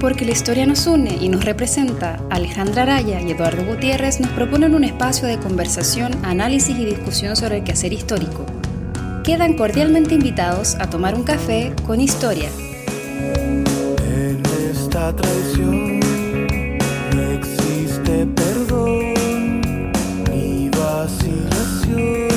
Porque la historia nos une y nos representa, Alejandra Araya y Eduardo Gutiérrez nos proponen un espacio de conversación, análisis y discusión sobre el quehacer histórico. Quedan cordialmente invitados a tomar un café con historia. En esta traición no existe perdón ni vacilación.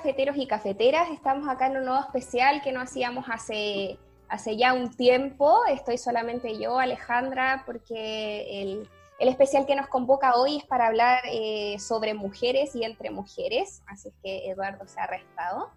Cafeteros y cafeteras, estamos acá en un nuevo especial que no hacíamos hace, hace ya un tiempo. Estoy solamente yo, Alejandra, porque el, el especial que nos convoca hoy es para hablar eh, sobre mujeres y entre mujeres, así es que Eduardo se ha restado.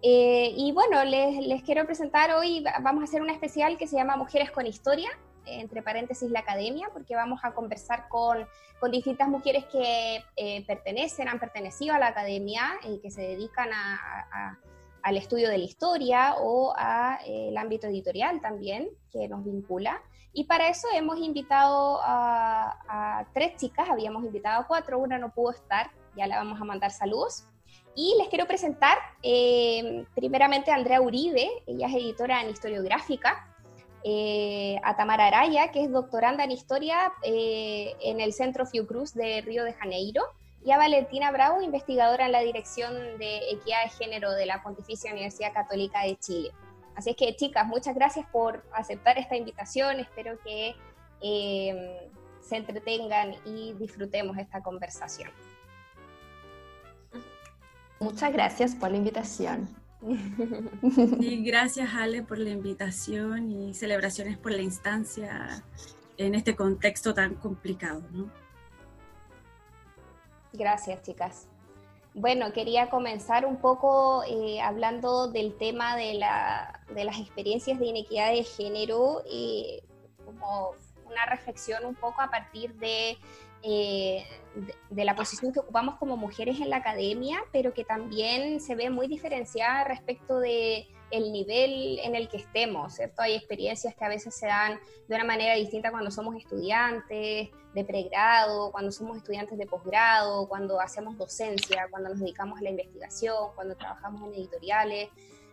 Eh, y bueno, les, les quiero presentar hoy, vamos a hacer un especial que se llama Mujeres con Historia, entre paréntesis la academia, porque vamos a conversar con, con distintas mujeres que eh, pertenecen, han pertenecido a la academia y que se dedican a, a- al estudio de la historia o al ámbito editorial también, que nos vincula. Y para eso hemos invitado a, a tres chicas, habíamos invitado a cuatro, una no pudo estar, ya le vamos a mandar saludos. Y les quiero presentar eh, primeramente a Andrea Uribe, ella es editora en historiográfica, eh, a Tamara Araya, que es doctoranda en historia eh, en el Centro Fiocruz de Río de Janeiro, y a Valentina Bravo, investigadora en la Dirección de Equidad de Género de la Pontificia Universidad Católica de Chile. Así es que, chicas, muchas gracias por aceptar esta invitación. Espero que eh, se entretengan y disfrutemos esta conversación. Muchas gracias por la invitación. Y gracias Ale por la invitación y celebraciones por la instancia en este contexto tan complicado. ¿no? Gracias, chicas. Bueno, quería comenzar un poco eh, hablando del tema de, la- de las experiencias de inequidad de género, eh, como una reflexión un poco a partir de, eh, de, la posición que ocupamos como mujeres en la academia, pero que también se ve muy diferenciada respecto de el nivel en el que estemos, ¿cierto? Hay experiencias que a veces se dan de una manera distinta cuando somos estudiantes de pregrado, cuando somos estudiantes de posgrado, cuando hacemos docencia, cuando nos dedicamos a la investigación, cuando trabajamos en editoriales.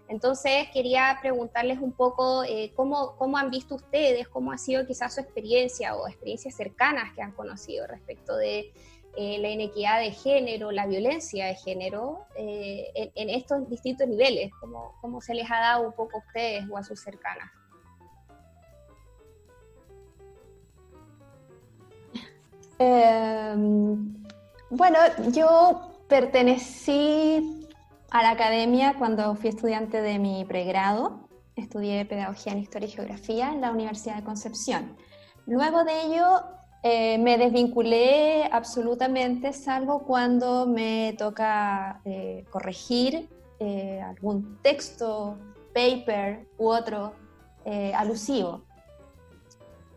Entonces quería preguntarles un poco eh, cómo, cómo han visto ustedes, cómo ha sido quizás su experiencia o experiencias cercanas que han conocido respecto de eh, la inequidad de género, la violencia de género eh, en, en estos distintos niveles, cómo, cómo se les ha dado un poco a ustedes o a sus cercanas. Eh, bueno, yo pertenecí a la academia cuando fui estudiante de mi pregrado. Estudié Pedagogía en Historia y Geografía en la Universidad de Concepción. Luego de ello eh, me desvinculé absolutamente, salvo cuando me toca eh, corregir eh, algún texto, paper u otro eh, alusivo.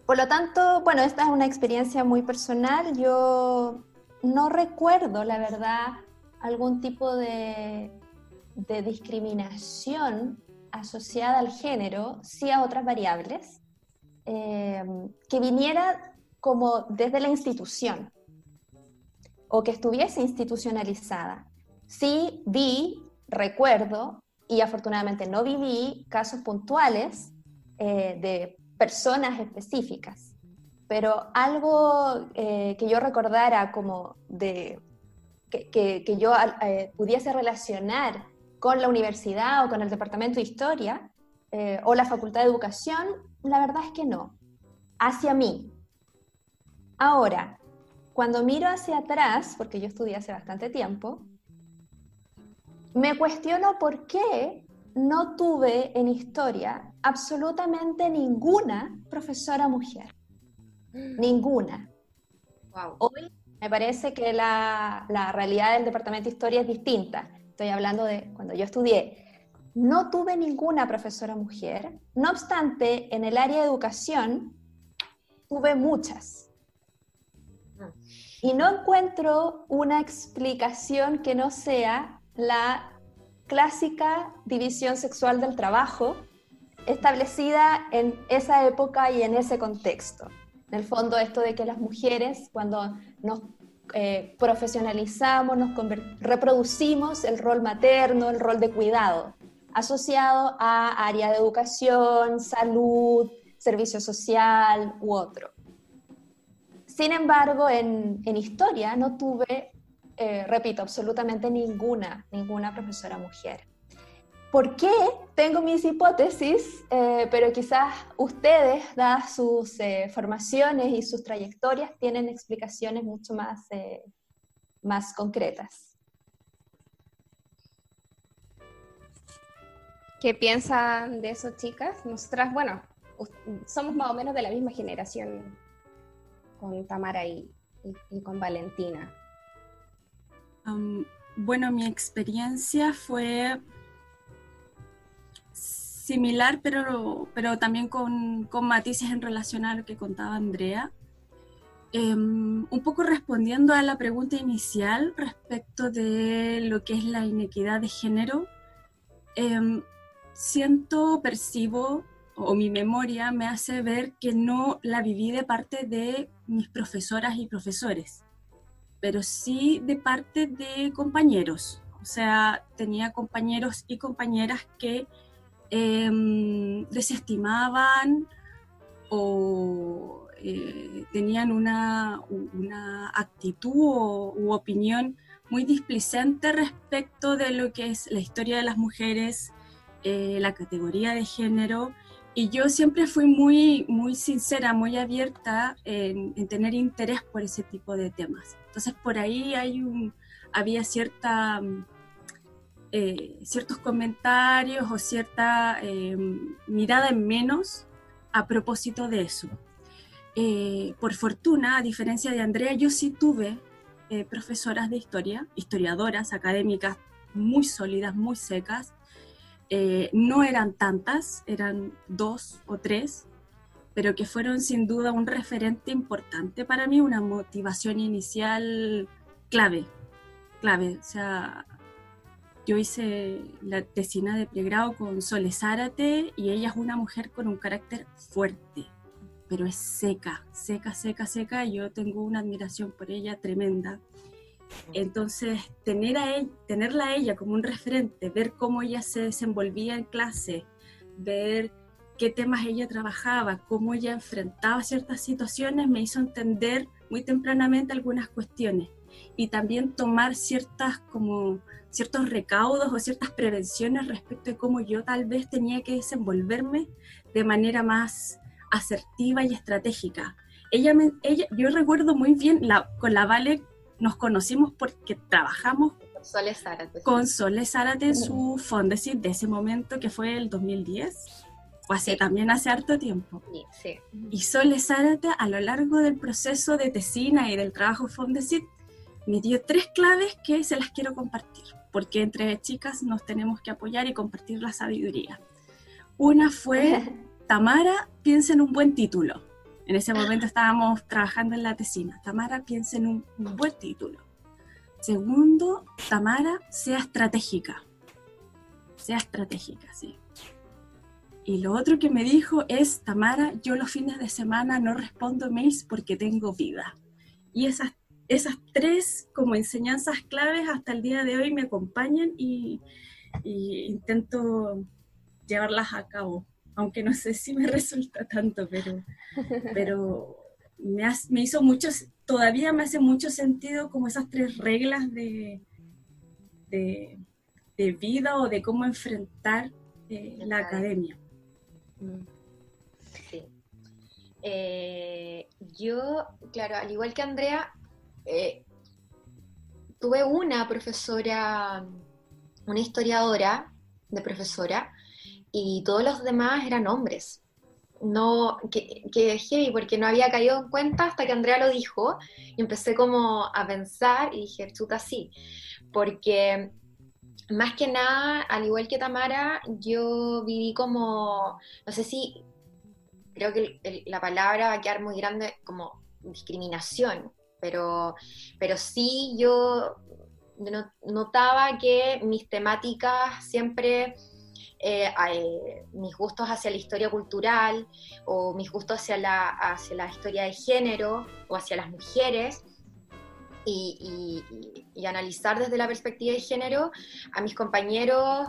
Por lo tanto, bueno, esta es una experiencia muy personal. Yo no recuerdo, la verdad, algún tipo de, de discriminación asociada al género, sí a otras variables, eh, que viniera como desde la institución o que estuviese institucionalizada. Sí vi, recuerdo, y afortunadamente no viví casos puntuales eh, de personas específicas, pero algo eh, que yo recordara como de que, que- yo pudiese relacionar con la universidad o con el departamento de historia eh, o la facultad de educación, la verdad es que no, hacia mí. Ahora, cuando miro hacia atrás, porque yo estudié hace bastante tiempo, me cuestiono por qué no tuve en historia absolutamente ninguna profesora mujer. Ninguna. Wow. Hoy me parece que la, la realidad del departamento de historia es distinta. Estoy hablando de cuando yo estudié. No tuve ninguna profesora mujer. No obstante, en el área de educación tuve muchas. Y no encuentro una explicación que no sea la clásica división sexual del trabajo establecida en esa época y en ese contexto. En el fondo, esto de que las mujeres, cuando nos eh, profesionalizamos, nos reproducimos el rol materno, el rol de cuidado, asociado a área de educación, salud, servicio social u otro. Sin embargo, en, historia no tuve, eh, repito, absolutamente ninguna, ninguna profesora mujer. ¿Por qué? Tengo mis hipótesis, eh, pero quizás ustedes, dadas sus eh, formaciones y sus trayectorias, tienen explicaciones mucho más, eh, más concretas. ¿Qué piensan de eso, chicas? Nosotras, bueno, somos más o menos de la misma generación con Tamara y, con Valentina. bueno, mi experiencia fue similar, pero, pero también con, con, matices en relación a lo que contaba Andrea. Em, un poco respondiendo a la pregunta inicial respecto de lo que es la inequidad de género, em, siento, percibo, o mi memoria me hace ver que no la viví de parte de mis profesoras y profesores, pero sí de parte de compañeros. O sea, tenía compañeros y compañeras que Em, desestimaban o eh, tenían una, una actitud u opinión muy displicente respecto de lo que es la historia de las mujeres, eh, la categoría de género. Y yo siempre fui muy, muy sincera, muy abierta en, en tener interés por ese tipo de temas. Entonces por ahí hay un, había cierta eh, ciertos comentarios o cierta eh, mirada en menos a propósito de eso. Eh, por fortuna, a diferencia de Andrea, yo sí tuve profesoras de historia, historiadoras académicas muy sólidas, muy secas. no eran tantas, eran dos o tres, pero que fueron sin duda un referente importante para mí, una motivación inicial clave, clave. O sea, yo hice la tesina de pregrado con Sole Zárate y ella es una mujer con un carácter fuerte, pero es seca, seca, seca, seca. Y yo tengo una admiración por ella tremenda. Entonces, tener a tenerla a ella como un referente, ver cómo ella se desenvolvía en clase, ver qué temas ella trabajaba, cómo ella enfrentaba ciertas situaciones, me hizo entender muy tempranamente algunas cuestiones y también tomar ciertas como ciertos recaudos o ciertas prevenciones respecto de cómo yo tal vez tenía que desenvolverme de manera más asertiva y estratégica. Ella, me, ella yo recuerdo muy bien, la, con la Vale nos conocimos porque trabajamos con Sole Zárate, con Sole Zárate en su Fondesit de ese momento que fue el 2010 o hace también hace harto tiempo. Sí, Y Sole Zárate a lo largo del proceso de tesina y del trabajo Fondesit me dio tres claves que se las quiero compartir porque entre chicas nos tenemos que apoyar y compartir la sabiduría. Una fue, Tamara, piensa en un buen título. En ese momento estábamos trabajando en la tesina. Tamara, piensa en un, buen título. Segundo, Tamara, sea estratégica. Sea estratégica, sí. Y lo otro que me dijo es, Tamara, yo los fines de semana no respondo mails porque tengo vida. Y esas esas tres como enseñanzas claves hasta el día de hoy me acompañan y, intento llevarlas a cabo, aunque no sé si me resulta tanto, pero, pero me, me hizo mucho, todavía me hace mucho sentido como esas tres reglas de, de, vida o de cómo enfrentar eh, la academia. Mm. Sí. Eh, yo, claro, al igual que Andrea, eh, tuve una profesora, una historiadora de profesora, y todos los demás eran hombres. No, que, que porque no había caído en cuenta hasta que Andrea lo dijo, y empecé como a pensar, y dije, chuta, sí, porque más que nada, al igual que Tamara, yo viví como, no sé si, creo que la palabra va a quedar muy grande, como discriminación, pero, pero sí yo notaba que mis temáticas siempre eh, eh, mis gustos hacia la historia cultural o mis gustos hacia la, hacia la historia de género o hacia las mujeres. Y, analizar desde la perspectiva de género a mis compañeros,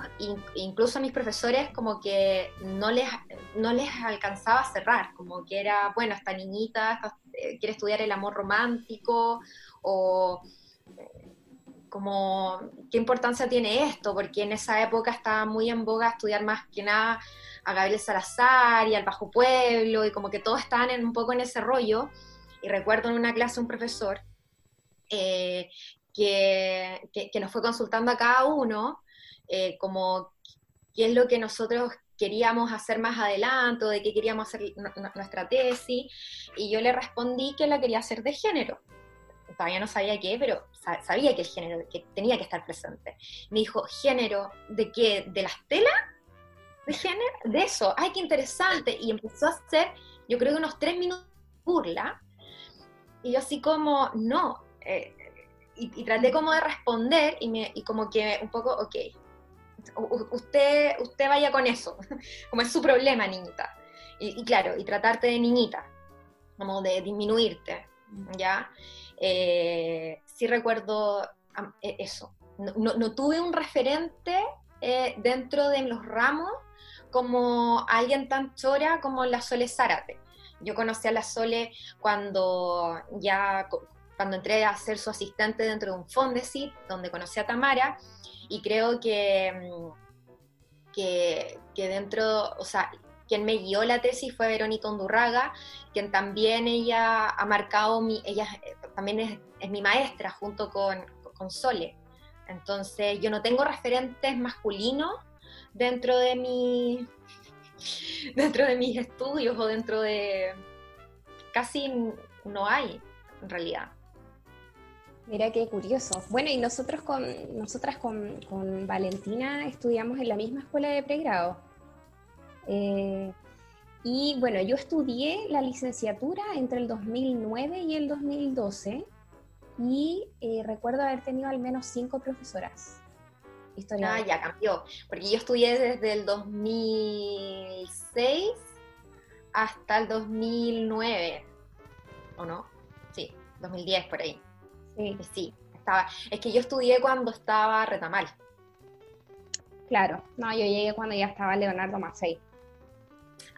incluso a mis profesores, como que no les, no les alcanzaba a cerrar, como que era, bueno, esta niñita eh, quiere estudiar el amor romántico o como qué importancia tiene esto, porque en esa época estaba muy en boga estudiar más que nada a Gabriel Salazar y al Bajo Pueblo, y como que todos estaban en, un poco en ese rollo. Y recuerdo en una clase un profesor eh, que, nos fue consultando a cada uno, eh, como qué es lo que nosotros queríamos hacer más adelante, de qué queríamos hacer nuestra tesis, y yo le respondí que la quería hacer de género todavía no sabía qué, pero sabía que el género que tenía que estar presente. Me dijo, ¿género de qué? ¿De las telas? ¿De género? De eso. ¡Ay, qué interesante! Y empezó a hacer, yo creo que unos tres minutos burla. Y yo así como, no. Eh, y, traté como de responder y, me, y como que un poco, ok, usted, usted vaya con eso, como es su problema, niñita. Y, y, claro, y tratarte de niñita, como de disminuirte, ¿ya? eh, sí recuerdo e, eso. No, tuve un referente eh, dentro de los ramos como alguien tan chora como la Sole Zárate. Yo conocí a la Sole cuando ya cuando entré a ser su asistente dentro de un Fondesit, donde conocí a Tamara, y creo que, mm, que, dentro, o sea, quien me guió la tesis fue Verónica Undurraga, quien también ella ha marcado, mi, ella también es, mi maestra junto con, con, Sole. Entonces yo no tengo referentes masculinos dentro de mi dentro de mis estudios o dentro de casi no hay en realidad. Mira qué curioso. Bueno, y nosotros con nosotras con, con Valentina estudiamos en la misma escuela de pregrado. Eh, y bueno, yo estudié la licenciatura entre el 2009 y el 2012 y eh, recuerdo haber tenido al menos cinco profesoras. Ah, ya cambió, porque yo estudié desde el 2006 hasta el 2009, ¿o no? Sí, 2010 por ahí. Sí. Sí, estaba, es que yo estudié cuando estaba Retamal. Claro, no, yo llegué cuando ya estaba Leonardo Macei.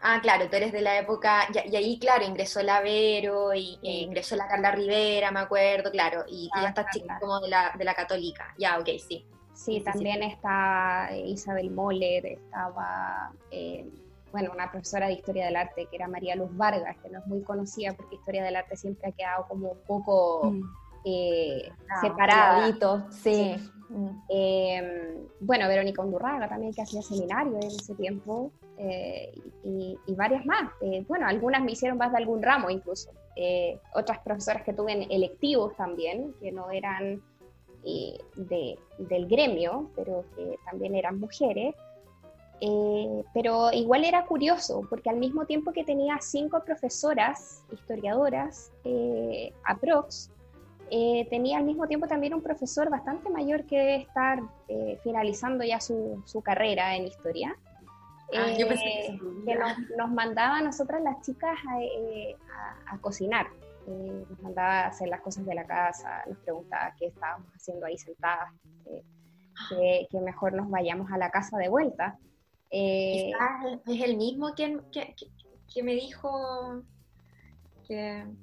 Ah, claro, tú eres de la época, y, ahí, claro, ingresó la Vero, y ingresó la Carla Rivera, me acuerdo, claro, y ya estás chica como de la, de la católica. Ya, ok, sí. Sí, también está eh, Isabel Moller, estaba, eh, bueno, una profesora de Historia del Arte que era María Luz Vargas, que no es muy conocida porque Historia del Arte siempre ha quedado como un poco mm. Eh, ah, separada. sí. Em, bueno, Verónica Undurraga también que hacía seminario en ese tiempo eh, y, varias más. Eh, bueno, algunas me hicieron más de algún ramo incluso. Eh, otras profesoras que tuve en electivos también, que no eran de, del gremio, pero que también eran mujeres. pero igual era curioso, porque al mismo tiempo que tenía cinco profesoras, historiadoras, aprox, eh, tenía al mismo tiempo también un profesor bastante mayor que debe estar eh, finalizando ya su, su, carrera en historia. Ah, yo pensé que, eh, nos, mandaba a nosotras las chicas a, a, cocinar. nos mandaba a hacer las cosas de la casa, nos preguntaba qué estábamos haciendo ahí sentadas, que, que, mejor nos vayamos a la casa de vuelta. es el mismo que, que, que me dijo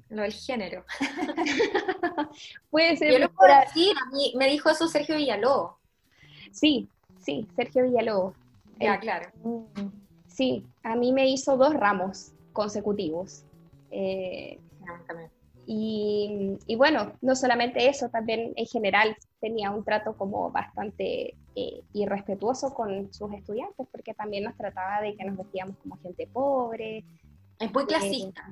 lo del género. Puede ser. Yo lo puedo decir, a mí me dijo eso Sergio Villalobos. Sí, sí, Sergio Villalobos. Ya, claro. Sí, a mí me hizo dos ramos consecutivos. Eh, y, y, bueno, no solamente eso, también en general tenía un trato como bastante eh, irrespetuoso con sus estudiantes, porque también nos trataba de que nos vestíamos como gente pobre. Es muy clasista.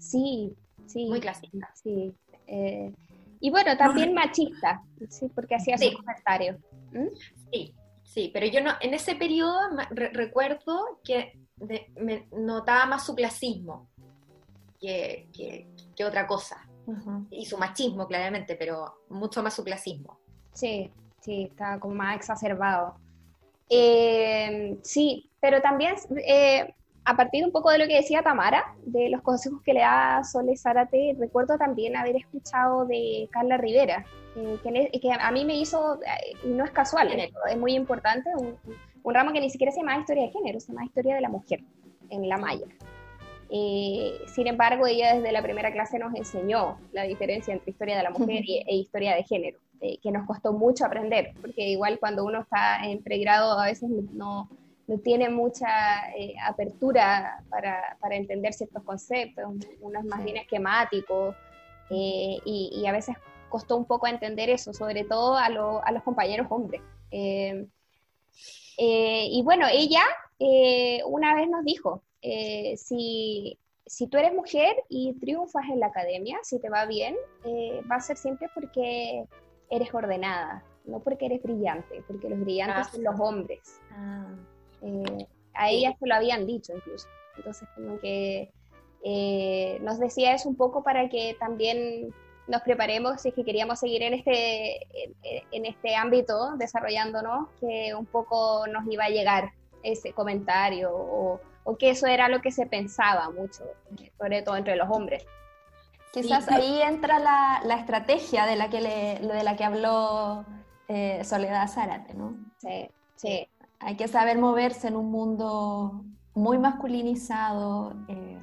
Sí, sí. Muy clásica. Sí. Eh, y bueno, también machista, sí, porque hacía sus comentarios. ¿Mm? Sí, sí, pero yo no, en ese periodo recuerdo que me notaba más su clasismo que, otra cosa. Y su machismo, claramente, pero mucho más su clasismo. Sí, sí, estaba como más exacerbado. Eh, sí, pero también eh, a partir un poco de lo que decía Tamara, de los consejos que le da Sole Zárate, recuerdo también haber escuchado de Carla Rivera, que, que, a mí me hizo, no es casual, es muy importante, un, un, ramo que ni siquiera se llama Historia de Género, se llama Historia de la Mujer, en la Maya. sin embargo, ella desde la primera clase nos enseñó la diferencia entre historia de la mujer e historia de género. Eh, que nos costó mucho aprender, porque igual cuando uno está en pregrado a veces no, no tiene mucha eh, apertura para, para, entender ciertos conceptos, uno es más bien esquemático, eh, y, y, a veces costó un poco entender eso, sobre todo a, a los compañeros hombres. y bueno, ella una vez nos dijo, si, si tú eres mujer y triunfas en la academia, si te va bien, va a ser siempre porque eres ordenada, no porque eres brillante, porque los brillantes son los hombres. Ah. Eh, a ellas se lo habían dicho incluso. Entonces, como que eh, nos decía eso un poco para que también nos preparemos si es que queríamos seguir en este, en, este ámbito desarrollándonos, que un poco nos iba a llegar ese comentario o, o que eso era lo que se pensaba mucho, sobre todo entre los hombres. Quizás ahí entra la, la, estrategia de la que, le, de la que habló eh, Soledad Zárate, ¿no? Sí, sí. Hay que saber moverse en un mundo muy masculinizado, eh,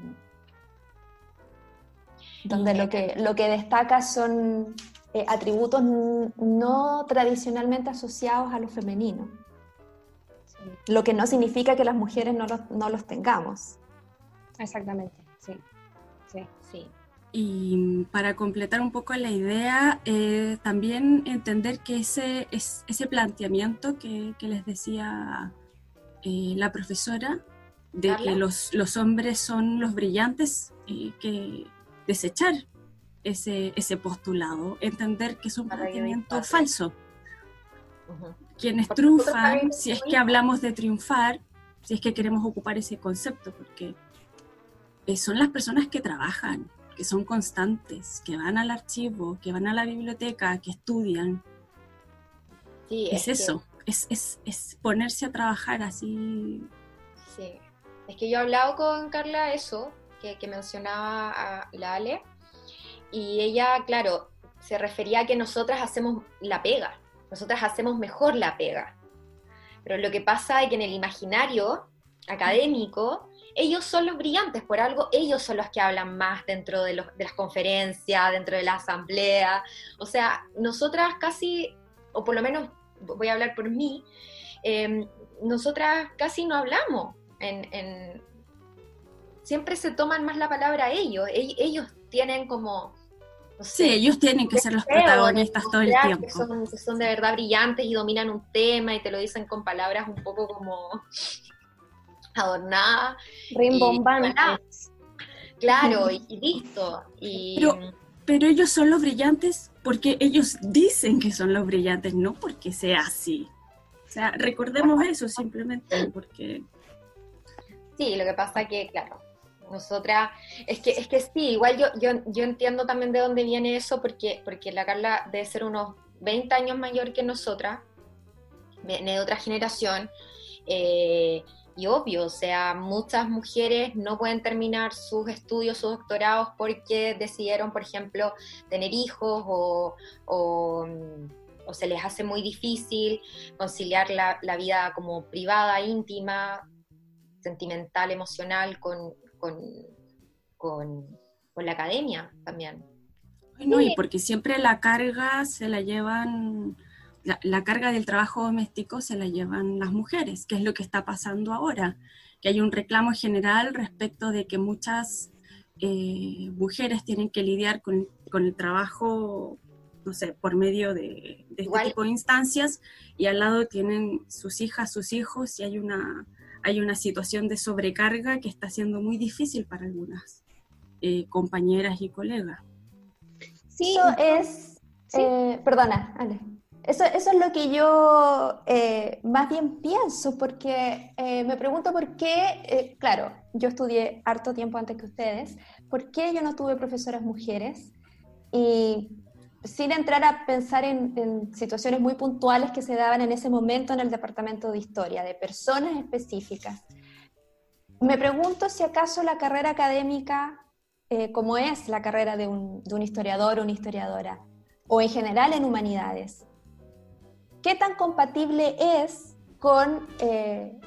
donde lo que, lo que destaca son eh, atributos no tradicionalmente asociados a lo femenino. Lo que no significa que las mujeres no los, no los tengamos. Exactamente, sí. Sí. sí. Y para completar un poco la idea, eh, también entender que ese, ese planteamiento que, les decía eh, la profesora, de que los, los, hombres son los brillantes, eh, que desechar ese, ese postulado, entender que es un planteamiento falso. Quienes triunfan, si es que hablamos de triunfar, si es que queremos ocupar ese concepto, porque son las personas que trabajan, que son constantes, que van al archivo, que van a la biblioteca, que estudian. Sí, es, eso, es, es, es, ponerse a trabajar así. Sí, es que yo he hablado con Carla eso, que, que mencionaba a la Ale, y ella, claro, se refería a que nosotras hacemos la pega, nosotras hacemos mejor la pega. Pero lo que pasa es que en el imaginario académico, ellos son los brillantes, por algo ellos son los que hablan más dentro de, las conferencias, dentro de la asamblea. O sea, nosotras casi, o por lo menos voy a hablar por mí, em, nosotras casi no hablamos. siempre se toman más la palabra ellos. Ellos tienen como... sí, ellos tienen que ser los protagonistas todo el tiempo. son, son de verdad brillantes y dominan un tema y te lo dicen con palabras un poco como adornada. Rimbombantes. Claro, y, listo. Y... Pero, ellos son los brillantes porque ellos dicen que son los brillantes, no porque sea así. O sea, recordemos eso simplemente porque... Sí, lo que pasa que, claro, nosotras, es que, es que sí, igual yo, yo, yo entiendo también de dónde viene eso, porque, porque la Carla debe ser unos 20 años mayor que nosotras, viene de otra generación, eh, y obvio, o sea, muchas mujeres no pueden terminar sus estudios, sus doctorados porque decidieron, por ejemplo, tener hijos o, o, se les hace muy difícil conciliar la, la vida como privada, íntima, sentimental, emocional con, con, con, con la academia también. No, y porque siempre la carga se la llevan la, carga del trabajo doméstico se la llevan las mujeres, que es lo que está pasando ahora, que hay un reclamo general respecto de que muchas eh, mujeres tienen que lidiar con, el trabajo, no sé, por medio de, este tipo de instancias, y al lado tienen sus hijas, sus hijos, y hay una, hay una situación de sobrecarga que está siendo muy difícil para algunas eh, compañeras y colegas. Sí, Eso es... Eh, perdona, Ale. Eso, es lo que yo eh, más bien pienso, porque eh, me pregunto por qué, eh, claro, yo estudié harto tiempo antes que ustedes, ¿por qué yo no tuve profesoras mujeres? Y sin entrar a pensar en, situaciones muy puntuales que se daban en ese momento en el departamento de historia, de personas específicas. Me pregunto si acaso la carrera académica, como es la carrera de un, historiador o una historiadora, o en general en humanidades, ¿qué tan compatible es con, eh,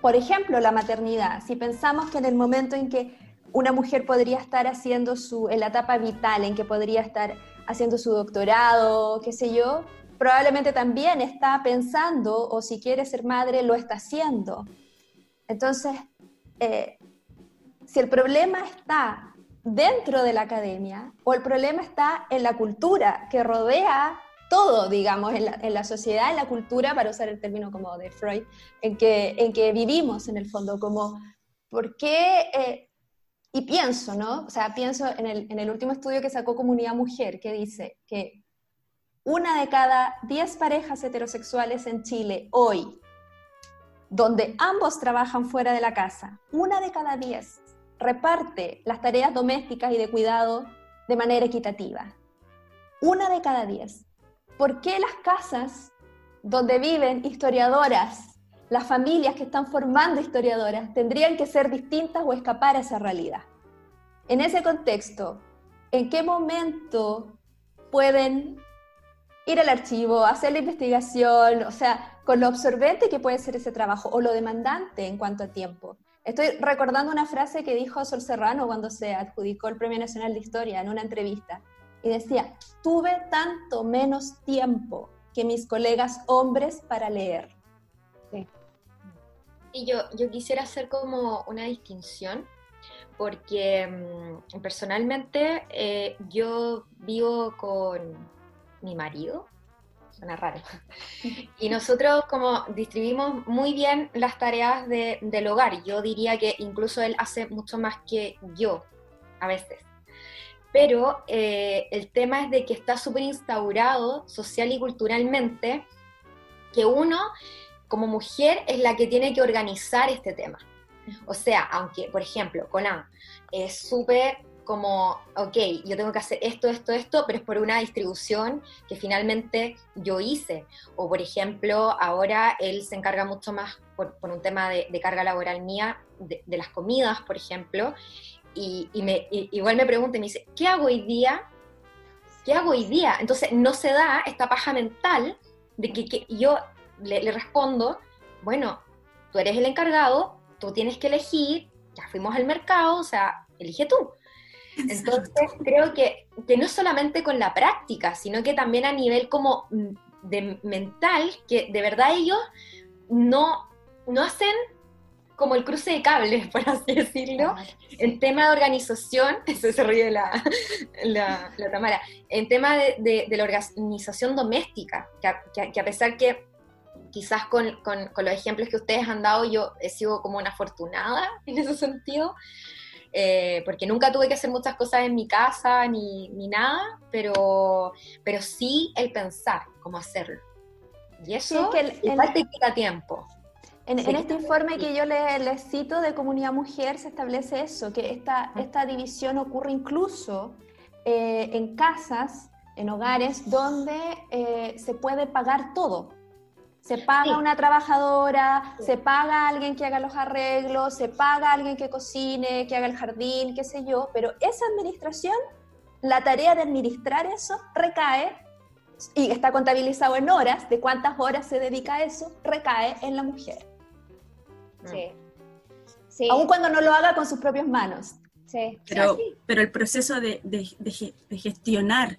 por ejemplo, la maternidad? Si pensamos que en el momento en que una mujer podría estar haciendo su, en la etapa vital, en que podría estar haciendo su doctorado, qué sé yo, probablemente también está pensando o si quiere ser madre lo está haciendo. Entonces, eh, si el problema está dentro de la academia o el problema está en la cultura que rodea todo, digamos, en la, sociedad, en la cultura, para usar el término como de Freud, en que, en que vivimos en el fondo, como, ¿por qué eh, y pienso, ¿no? O sea, pienso en el, en el último estudio que sacó Comunidad Mujer, que dice que una de cada diez parejas heterosexuales en Chile hoy, donde ambos trabajan fuera de la casa, una de cada diez reparte las tareas domésticas y de cuidado de manera equitativa. Una de cada diez. ¿Por qué las casas donde viven historiadoras las familias que están formando historiadoras tendrían que ser distintas o escapar a esa realidad. En ese contexto, ¿en qué momento pueden ir al archivo, hacer la investigación, o sea, con lo absorbente que puede ser ese trabajo o lo demandante en cuanto a tiempo? Estoy recordando una frase que dijo Sol Serrano cuando se adjudicó el Premio Nacional de Historia en una entrevista y decía, tuve tanto menos tiempo que mis colegas hombres para leer. Y yo, yo quisiera hacer como una distinción, porque mm, personalmente eh, yo vivo con mi marido, suena raro, y nosotros como distribuimos muy bien las tareas del hogar. Yo diría que incluso él hace mucho más que yo, a veces. Pero eh, el tema es de que está súper instaurado social y culturalmente que uno como mujer es la que tiene que organizar este tema. O sea, aunque, por ejemplo, Conan es súper como, ok, yo tengo que hacer esto, esto, esto, pero es por una distribución que finalmente yo hice. O, por ejemplo, ahora él se encarga mucho más por, un tema de, carga laboral mía, de, las comidas, por ejemplo, y, me, igual me pregunta y me dice, ¿qué hago hoy día? ¿Qué hago hoy día? Entonces no se da esta paja mental de que, que yo le, respondo, bueno, tú eres el encargado, tú tienes que elegir, ya fuimos al mercado, o sea, elige tú. Entonces creo que, que no solamente con la práctica, sino que también a nivel como de mental, que de verdad ellos no, no hacen como el cruce de cables, por así decirlo, en tema de organización, eso se ríe la, la, la Tamara, en tema de, de, la organización doméstica, que que a pesar que quizás con, con, los ejemplos que ustedes han dado, yo he sido como una afortunada en ese sentido, eh, porque nunca tuve que hacer muchas cosas en mi casa ni, ni, nada, pero, pero sí el pensar cómo hacerlo. Y eso sí, que el, te quita tiempo. En, este informe que yo les cito de Comunidad Mujer se establece eso, que esta, esta división ocurre incluso eh, en casas, en hogares, donde eh, se puede pagar todo. Se paga una trabajadora, se paga a alguien que haga los arreglos, se paga a alguien que cocine, que haga el jardín, qué sé yo, pero esa administración, la tarea de administrar eso recae, y está contabilizado en horas, de cuántas horas se dedica a eso, recae en la mujer. Sí. sí. Aun cuando no lo haga con sus propias manos. Sí. Pero, pero el proceso de, de, de gestionar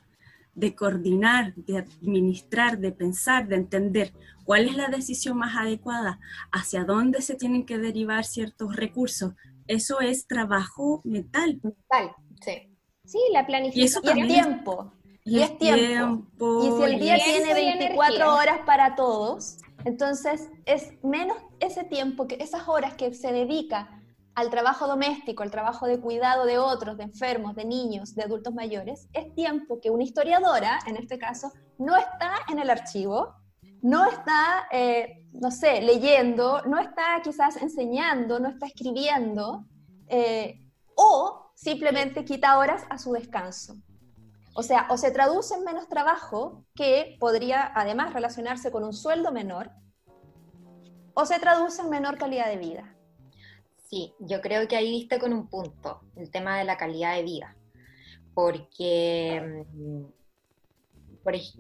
de coordinar, de administrar, de pensar, de entender cuál es la decisión más adecuada, hacia dónde se tienen que derivar ciertos recursos. Eso es trabajo mental. Mental, sí. Sí, la planificación. Y, el tiempo. Y, es tiempo. Y si el día tiene 24 horas para todos, entonces es menos ese tiempo, que esas horas que se dedica al trabajo doméstico, al trabajo de cuidado de otros, de enfermos, de niños, de adultos mayores, es tiempo que una historiadora, en este caso, no está en el archivo, no está, eh, no sé, leyendo, no está quizás enseñando, no está escribiendo, eh, o simplemente quita horas a su descanso. O sea, o se traduce en menos trabajo, que podría además relacionarse con un sueldo menor, o se traduce en menor calidad de vida. Sí, yo creo que ahí viste con un punto, el tema de la calidad de vida. Porque mm,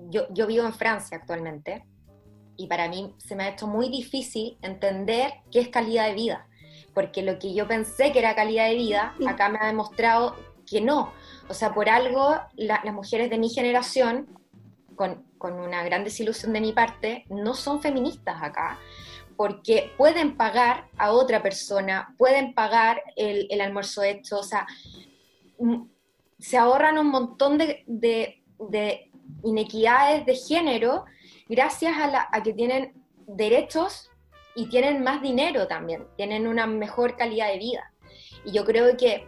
yo, yo vivo en Francia actualmente y para mí se me ha hecho muy difícil entender qué es calidad de vida. Porque lo que yo pensé que era calidad de vida, acá me ha demostrado que no. O sea, por algo las mujeres de mi generación, con, una gran desilusión de mi parte, no son feministas acá, porque pueden pagar a otra persona, pueden pagar el, el almuerzo hecho, o sea, mm, se ahorran un montón de, de, de inequidades de género gracias a, la, a que tienen derechos y tienen más dinero también, tienen una mejor calidad de vida. Y yo creo que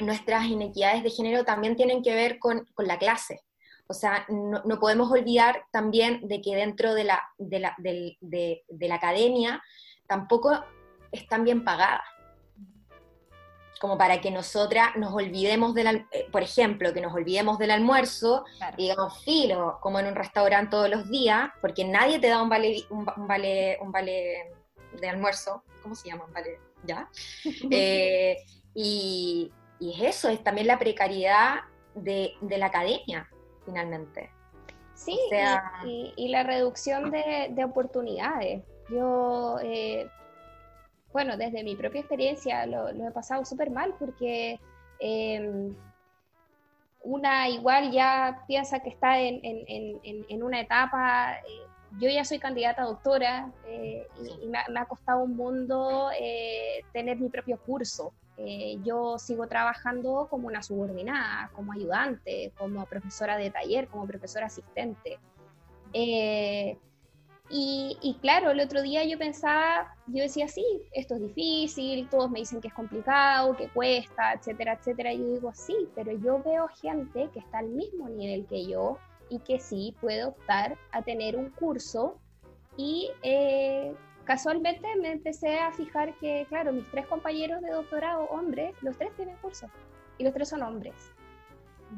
nuestras inequidades de género también tienen que ver con, la clase. O sea, no, podemos olvidar también de que dentro de la, de la, de, la academia tampoco están bien pagadas. Como para que nosotras nos olvidemos del, eh, por ejemplo, que nos olvidemos del almuerzo y digamos, filo, como en un restaurante todos los días, porque nadie te da un vale, un, vale, un vale de almuerzo, ¿cómo se llama? Un vale, ¿ya? Eh, y, y es eso, es también la precariedad de, la academia, finalmente. Sí, y, la reducción de, oportunidades. Yo, eh, bueno, desde mi propia experiencia lo, he pasado súper mal porque em, una igual ya piensa que está en, una etapa, eh, yo ya soy candidata a doctora eh, y, me, me, ha costado un mundo tener mi propio curso. Eh, yo sigo trabajando como una subordinada, como ayudante, como profesora de taller, como profesora asistente. Eh, y, claro, el otro día yo pensaba, yo decía, sí, esto es difícil, todos me dicen que es complicado, que cuesta, etcétera, etcétera. Y yo digo, sí, pero yo veo gente que está al mismo nivel que yo y que sí puede optar a tener un curso y eh, casualmente me empecé a fijar que, claro, mis tres compañeros de doctorado, hombres, los tres tienen curso y los tres son hombres.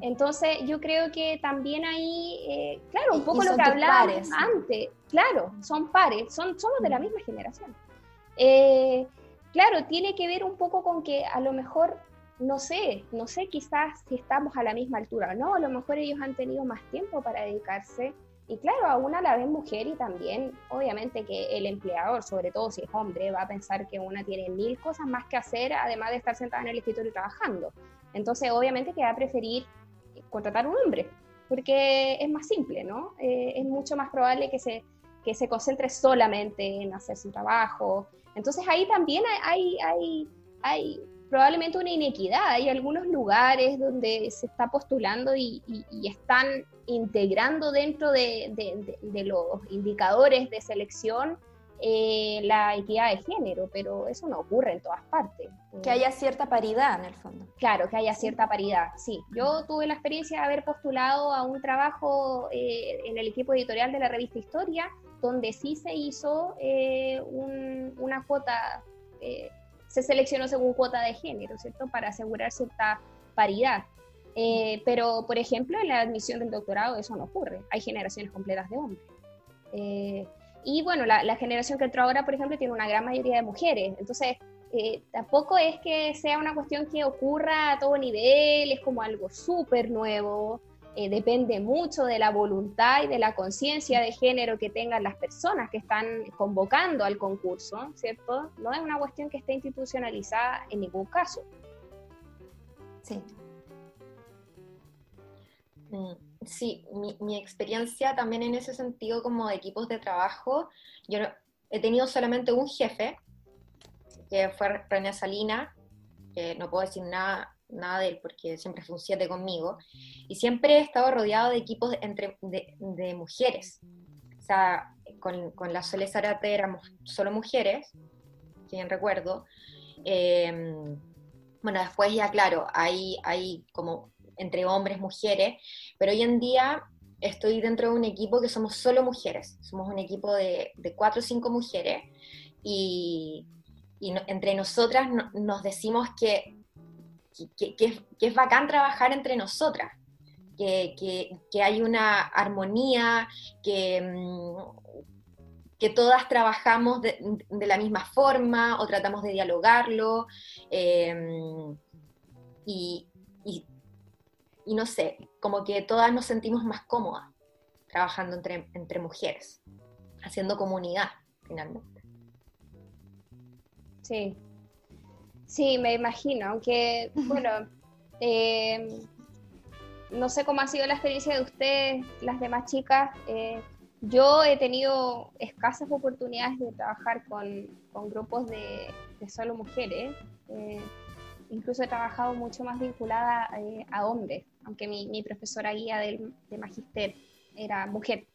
Entonces, yo creo que también ahí, eh, claro, un poco lo que hablábamos antes, claro, son pares, son, somos de la misma generación. Eh, claro, tiene que ver un poco con que a lo mejor, no sé, no sé quizás si estamos a la misma altura o no, a lo mejor ellos han tenido más tiempo para dedicarse y claro, a una la vez mujer y también, obviamente, que el empleador, sobre todo si es hombre, va a pensar que una tiene mil cosas más que hacer, además de estar sentada en el escritorio trabajando. Entonces, obviamente, que va a preferir contratar a un hombre, porque es más simple, ¿no? Eh, es mucho más probable que se, que se concentre solamente en hacer su trabajo. Entonces, ahí también hay, hay, hay probablemente una inequidad. Hay algunos lugares donde se está postulando y, están integrando dentro de, los indicadores de selección eh, la equidad de género, pero eso no ocurre en todas partes. Que haya cierta paridad en el fondo. Claro, que haya cierta paridad, sí. Yo tuve la experiencia de haber postulado a un trabajo eh, en el equipo editorial de la revista Historia, donde sí se hizo eh, una cuota se seleccionó según cuota de género, ¿cierto? Para asegurar cierta paridad. Eh, pero, por ejemplo, en la admisión del doctorado eso no ocurre. Hay generaciones completas de hombres. Eh, y bueno, la, generación que entró ahora, por ejemplo, tiene una gran mayoría de mujeres. Entonces, eh, tampoco es que sea una cuestión que ocurra a todo nivel, es como algo súper nuevo. Eh, depende mucho de la voluntad y de la conciencia de género que tengan las personas que están convocando al concurso, ¿cierto? No es una cuestión que esté institucionalizada en ningún caso. Sí. Mm, sí, mi, experiencia también en ese sentido como de equipos de trabajo, yo he tenido solamente un jefe, que fue René Salina, que no puedo decir nada nada de él porque siempre fue un 7 conmigo, y siempre he estado rodeado de equipos entre, de, mujeres. O sea, con, con la Sole Zarate éramos solo mujeres, si bien recuerdo. Em, bueno, después ya, claro, hay, hay como entre hombres, mujeres, pero hoy en día estoy dentro de un equipo que somos solo mujeres, somos un equipo de, de cuatro o cinco mujeres y entre nosotras nos decimos que que, es bacán trabajar entre nosotras, que, hay una armonía, que, mm, que todas trabajamos de, la misma forma o tratamos de dialogarlo. Em, y, no sé, como que todas nos sentimos más cómodas trabajando entre, entre mujeres, haciendo comunidad finalmente. Sí, sí, me imagino, aunque, bueno, em, no sé cómo ha sido la experiencia de ustedes, las demás chicas. Eh, yo he tenido escasas oportunidades de trabajar con, grupos de, solo mujeres. Eh, incluso he trabajado mucho más vinculada eh, a hombres, aunque mi, profesora guía del, de magister era mujer.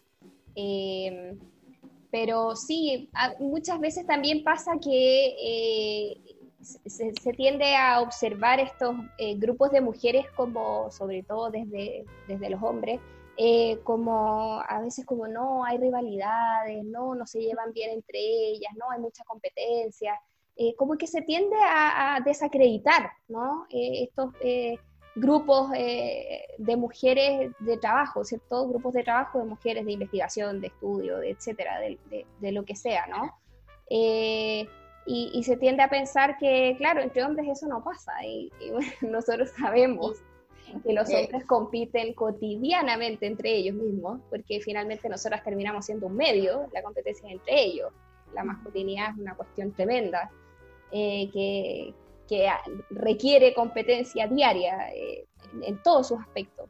pero sí, muchas veces también pasa que se, tiende a observar estos eh, grupos de mujeres como, sobre todo desde, desde los hombres, eh, como a veces como no, hay rivalidades, no, no se llevan bien entre ellas, no, hay mucha competencia, eh, como que se tiende a, desacreditar, ¿no? estos grupos de mujeres de trabajo, ¿cierto? Grupos de trabajo de mujeres de investigación, de estudio, de etcétera, de, de, lo que sea, ¿no? Y, se tiende a pensar que, claro, entre hombres eso no pasa. Y, nosotros sabemos que los hombres compiten cotidianamente entre ellos mismos, porque finalmente nosotras terminamos siendo un medio, la competencia entre ellos. La masculinidad es una cuestión tremenda eh, que, que, requiere competencia diaria eh, en, todos sus aspectos.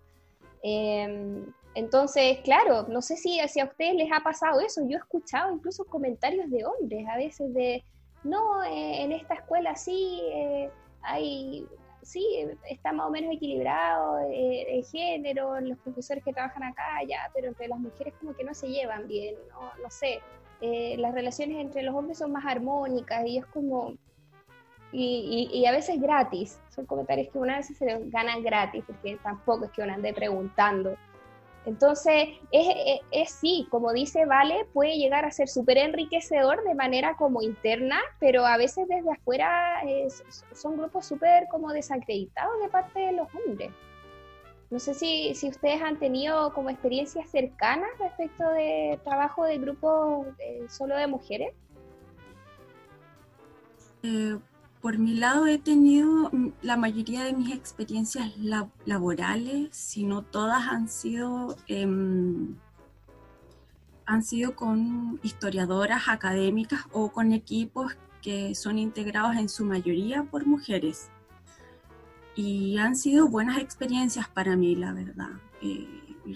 Em, entonces, claro, no sé si, si a ustedes les ha pasado eso. Yo he escuchado incluso comentarios de hombres a veces de, no, eh, en esta escuela sí eh, hay, sí, está más o menos equilibrado eh, el género, los profesores que trabajan acá, ya, pero entre las mujeres como que no se llevan bien, no, no sé. las relaciones entre los hombres son más armónicas y es como, y, y, a veces gratis, son comentarios que una vez se ganan gratis, porque tampoco es que uno ande preguntando entonces, es, sí, como dice Vale, puede llegar a ser súper enriquecedor de manera como interna, pero a veces desde afuera son grupos súper como desacreditados de parte de los hombres. No sé si, si ustedes han tenido como experiencias cercanas respecto de trabajo de grupos solo de mujeres. Eh, por mi lado he tenido la mayoría de mis experiencias laborales, si no todas han sido, em, han sido con historiadoras académicas o con equipos que son integrados en su mayoría por mujeres. Y han sido buenas experiencias para mí, la verdad. Eh,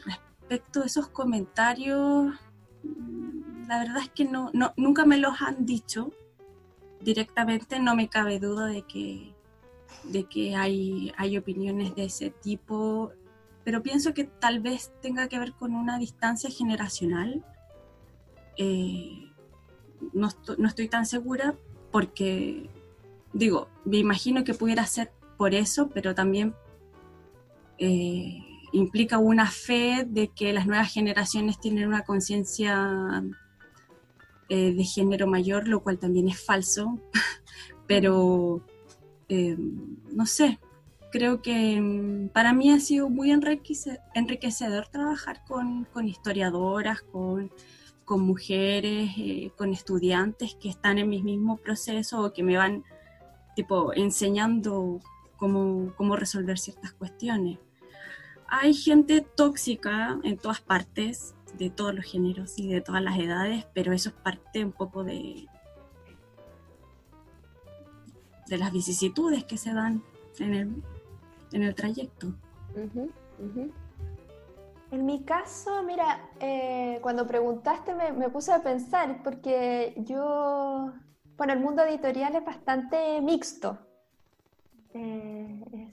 respecto a esos comentarios, mm, la verdad es que no, nunca me los han dicho directamente no me cabe duda de que, de que hay, hay opiniones de ese tipo, pero pienso que tal vez tenga que ver con una distancia generacional. Eh, no, estoy tan segura porque, digo, me imagino que pudiera ser por eso, pero también eh, implica una fe de que las nuevas generaciones tienen una conciencia eh, de género mayor, lo cual también es falso, pero eh, no sé, creo que mm, para mí ha sido muy enriquecedor trabajar con, historiadoras, con, mujeres, eh, con estudiantes que están en mi mismo proceso o que me van tipo enseñando cómo, cómo resolver ciertas cuestiones. Hay gente tóxica en todas partes, de todos los géneros y de todas las edades, pero eso es parte un poco de, de las vicisitudes que se dan en el, en el trayecto. En mi caso, mira, eh, cuando preguntaste me, me, puse a pensar, porque yo, bueno, el mundo editorial es bastante mixto. Eh,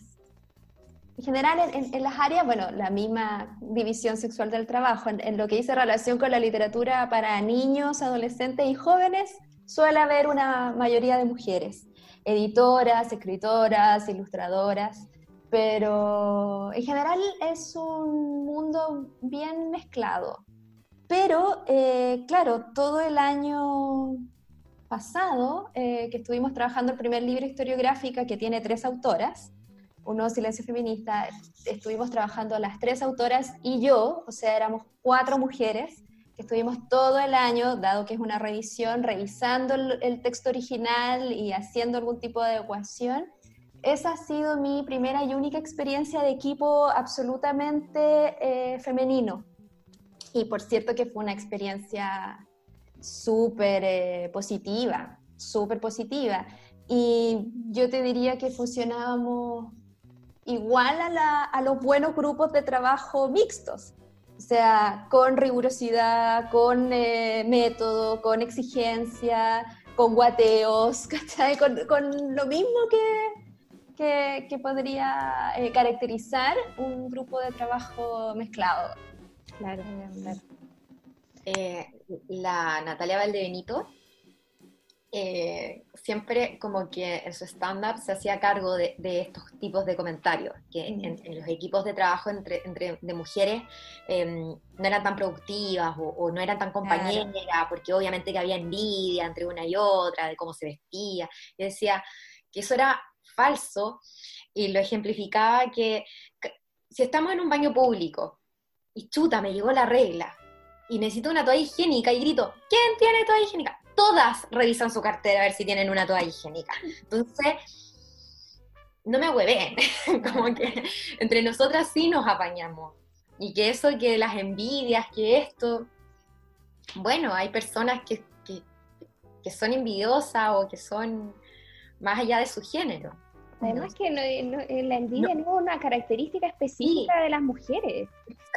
en general, en, las áreas, bueno, la misma división sexual del trabajo, en, lo que dice relación con la literatura para niños, adolescentes y jóvenes, suele haber una mayoría de mujeres, editoras, escritoras, ilustradoras, pero en general es un mundo bien mezclado. Pero, eh, claro, todo el año pasado, eh, que estuvimos trabajando el primer libro historiográfica que tiene tres autoras, Un Nuevo Silencio Feminista, estuvimos trabajando las tres autoras y yo, o sea, éramos cuatro mujeres que estuvimos todo el año, dado que es una revisión, revisando el, texto original y haciendo algún tipo de ecuación. Esa ha sido mi primera y única experiencia de equipo absolutamente eh, femenino. Y por cierto que fue una experiencia súper eh, positiva, súper positiva. Y yo te diría que funcionábamos igual a, a los buenos grupos de trabajo mixtos. O sea, con rigurosidad, con eh, método, con exigencia, con guateos, Con, lo mismo que, que, podría eh, caracterizar un grupo de trabajo mezclado. Claro, eh, la Natalia Valdebenito eh, siempre como que en su stand-up se hacía cargo de, estos tipos de comentarios, que en, los equipos de trabajo entre, entre de mujeres em, no eran tan productivas o, no eran tan compañeras, porque obviamente que había envidia entre una y otra, de cómo se vestía. Yo decía que eso era falso y lo ejemplificaba que, que si estamos en un baño público y chuta, me llegó la regla y necesito una toalla higiénica y grito, ¿quién tiene toalla higiénica? Todas revisan su cartera a ver si tienen una toalla higiénica. Entonces, no me hueven, como que entre nosotras sí nos apañamos. Y que eso, que las envidias, que esto, bueno, hay personas que, que, son envidiosas o que son más allá de su género. Además que eh, la envidia no. es una característica específica de las mujeres.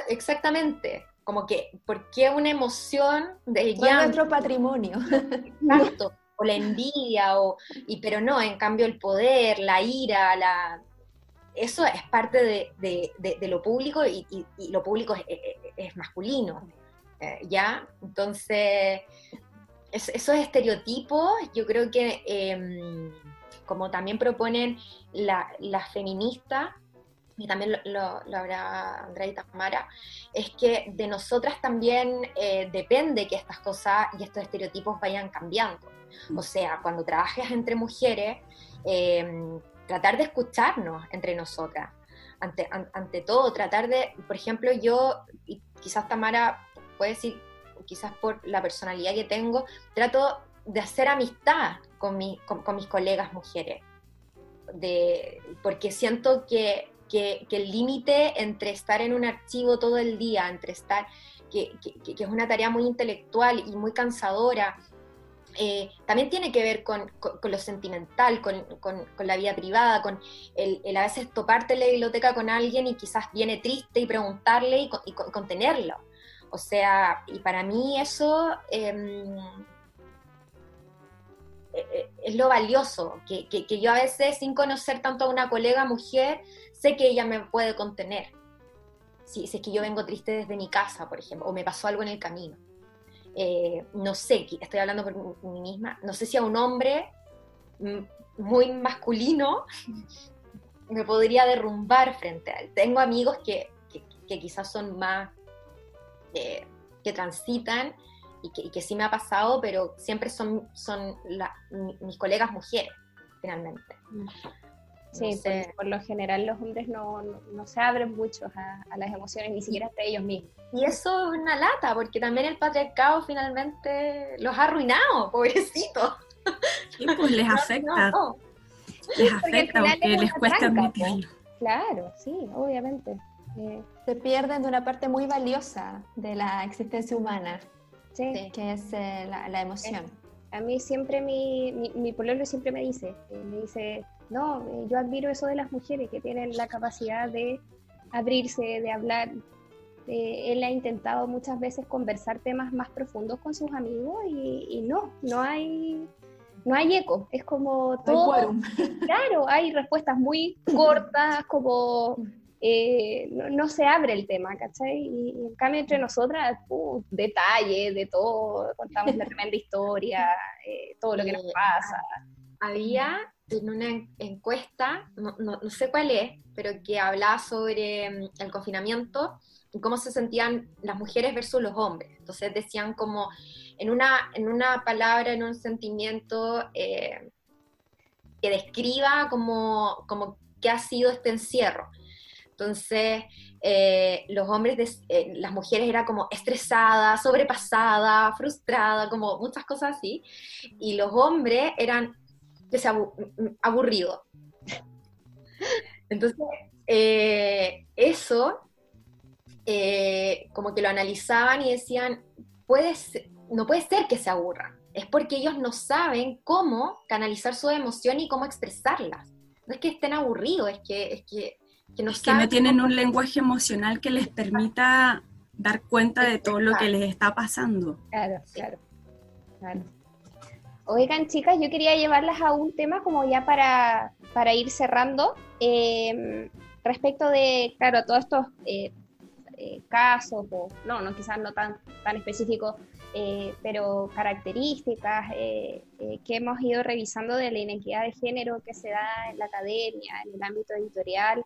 Exactamente como que, ¿por qué una emoción de llanto? nuestro patrimonio. Exacto, o la envidia, o, y, pero no, en cambio el poder, la ira, la, eso es parte de, de, lo público y, lo público es, masculino, eh, ¿ya? Entonces, esos estereotipos yo creo que, em, como también proponen las la feministas, y también lo, habrá Andrea y Tamara, es que de nosotras también eh, depende que estas cosas y estos estereotipos vayan cambiando. O sea, cuando trabajes entre mujeres, em, tratar de escucharnos entre nosotras. Ante, ante todo, tratar de, por ejemplo, yo, y quizás Tamara puede decir, quizás por la personalidad que tengo, trato de hacer amistad con, con mis colegas mujeres. De, porque siento que que, el límite entre estar en un archivo todo el día, entre estar, que, es una tarea muy intelectual y muy cansadora, eh, también tiene que ver con, lo sentimental, con, la vida privada, con el, a veces toparte en la biblioteca con alguien y quizás viene triste y preguntarle y, contenerlo. O sea, y para mí eso em, e, e, es lo valioso, que, que, yo a veces sin conocer tanto a una colega mujer, sé que ella me puede contener. Si, es que yo vengo triste desde mi casa, por ejemplo, o me pasó algo en el camino. Eh, no sé, estoy hablando por mí misma, no sé si a un hombre muy masculino me podría derrumbar frente a él. Tengo amigos que, que, quizás son más, eh, que transitan y que, que, sí me ha pasado, pero siempre son, son mis colegas mujeres, finalmente. Sí, por, lo general los hombres no, se abren mucho a, las emociones, ni siquiera entre ellos mismos. Y eso es una lata, porque también el patriarcado finalmente los ha arruinado, pobrecitos. Sí, pues les afecta. Les afecta porque, les cuesta admitirlo. Claro, sí, obviamente. Eh, se pierden de una parte muy valiosa de la existencia humana, sí. que es eh, la, emoción. a mí siempre mi, mi, mi pololo siempre me dice, eh, me dice, no, eh, yo admiro eso de las mujeres que tienen la capacidad de abrirse, de hablar. Eh, él ha intentado muchas veces conversar temas más profundos con sus amigos y, no, no hay, no hay eco. Es como todo. claro, hay respuestas muy cortas, como eh, no, se abre el tema, ¿cachai? Y, en cambio entre nosotras, uh, detalle de todo, contamos la tremenda historia, todo lo que nos pasa. Había en una encuesta, no, no, sé cuál es, pero que hablaba sobre mm, el confinamiento y cómo se sentían las mujeres versus los hombres. Entonces decían como en una, en una palabra, en un sentimiento eh, que describa como, como qué ha sido este encierro. Entonces, eh, los hombres, eh, las mujeres era como estresada, sobrepasada, frustrada, como muchas cosas así, y los hombres eran aburridos. Entonces, eh, eso, como que lo analizaban y decían, puede no puede ser que se aburran, es porque ellos no saben cómo canalizar su emoción y cómo expresarlas. No es que estén aburridos, es que, es que que no, tienen un lenguaje emocional que les permita dar cuenta de todo lo que les está pasando. Claro, claro, Oigan, chicas, yo quería llevarlas a un tema como ya para, para ir cerrando, em, respecto de, claro, todos estos eh, eh, casos, o no, no quizás no tan, tan específicos, eh, pero características que hemos ido revisando de la inequidad de género que se da en la academia, en el ámbito editorial,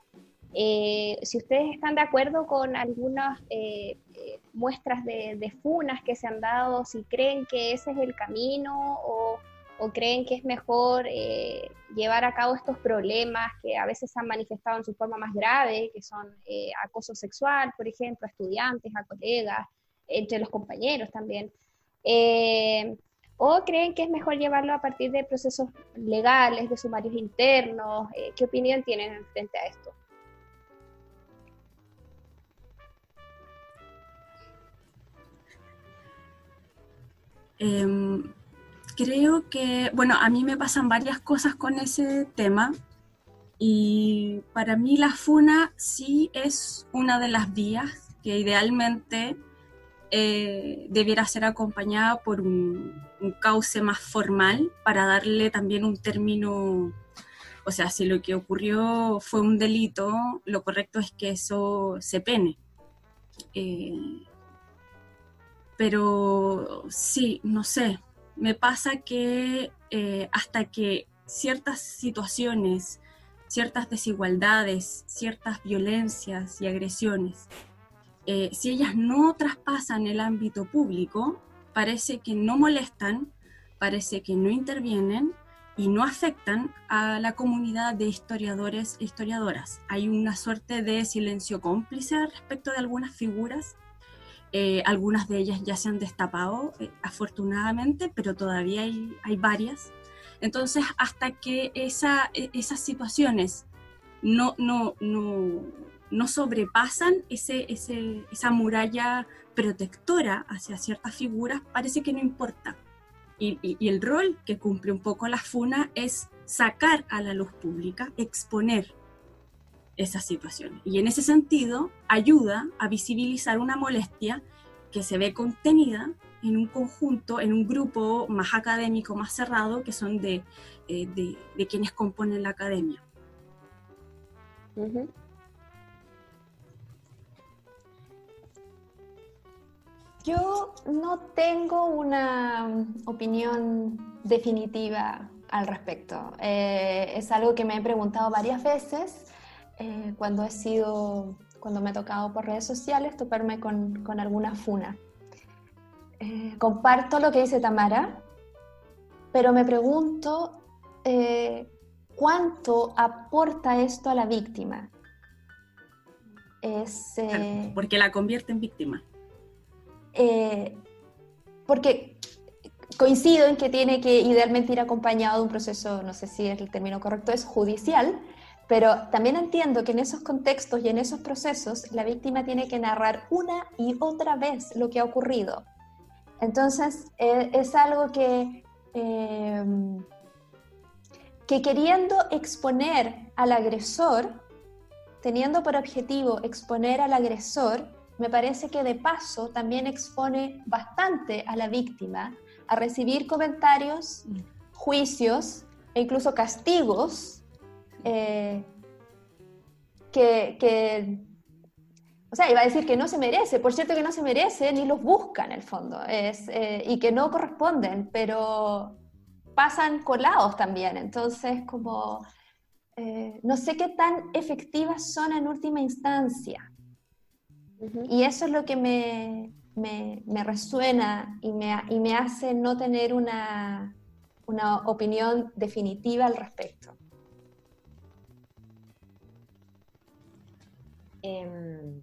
si ustedes están de acuerdo con algunas eh, muestras de, funas que se han dado, si creen que ese es el camino o, creen que es mejor llevar a cabo estos problemas que a veces se han manifestado en su forma más grave, que son acoso sexual, por ejemplo, a estudiantes, a colegas, entre los compañeros también. ¿O creen que es mejor llevarlo a partir de procesos legales, de sumarios internos? ¿Qué opinión tienen frente a esto? Em, creo que, bueno, a mí me pasan varias cosas con ese tema y para mí la FUNA sí es una de las vías que idealmente eh, debiera ser acompañada por un, un, cauce más formal para darle también un término, o sea, si lo que ocurrió fue un delito, lo correcto es que eso se pene. Eh, pero sí, no sé, me pasa que eh, hasta que ciertas situaciones, ciertas desigualdades, ciertas violencias y agresiones, eh, si ellas no traspasan el ámbito público, parece que no molestan, parece que no intervienen y no afectan a la comunidad de historiadores e historiadoras. Hay una suerte de silencio cómplice respecto de algunas figuras eh, algunas de ellas ya se han destapado, eh, afortunadamente, pero todavía hay, hay, varias. Entonces, hasta que esa, e, esas situaciones no, no, no, no sobrepasan ese, ese, esa muralla protectora hacia ciertas figuras, parece que no importa. Y, y, el rol que cumple un poco la FUNA es sacar a la luz pública, exponer esas situaciones. Y en ese sentido, ayuda a visibilizar una molestia que se ve contenida en un conjunto, en un grupo más académico, más cerrado, que son de, eh, de, quienes componen la academia. Yo no tengo una opinión definitiva al respecto. Eh, es algo que me he preguntado varias veces eh, cuando he sido, cuando me ha tocado por redes sociales toparme con, con alguna funa. Eh, comparto lo que dice Tamara, pero me pregunto eh, cuánto aporta esto a la víctima. Es, porque la convierte en víctima. porque coincido en que tiene que idealmente ir acompañado de un proceso, no sé si es el término correcto, es judicial, pero también entiendo que en esos contextos y en esos procesos la víctima tiene que narrar una y otra vez lo que ha ocurrido. Entonces eh, es algo que, eh, que queriendo exponer al agresor, teniendo por objetivo exponer al agresor, me parece que de paso también expone bastante a la víctima a recibir comentarios, juicios e incluso castigos eh, que, o sea, iba a decir que no se merece, por cierto que no se merece, ni los busca en el fondo, es, eh, y que no corresponden, pero pasan colados también, entonces como eh, no sé qué tan efectivas son en última instancia. Y eso es lo que me, me, me resuena y me, y me, hace no tener una, una opinión definitiva al respecto. Em,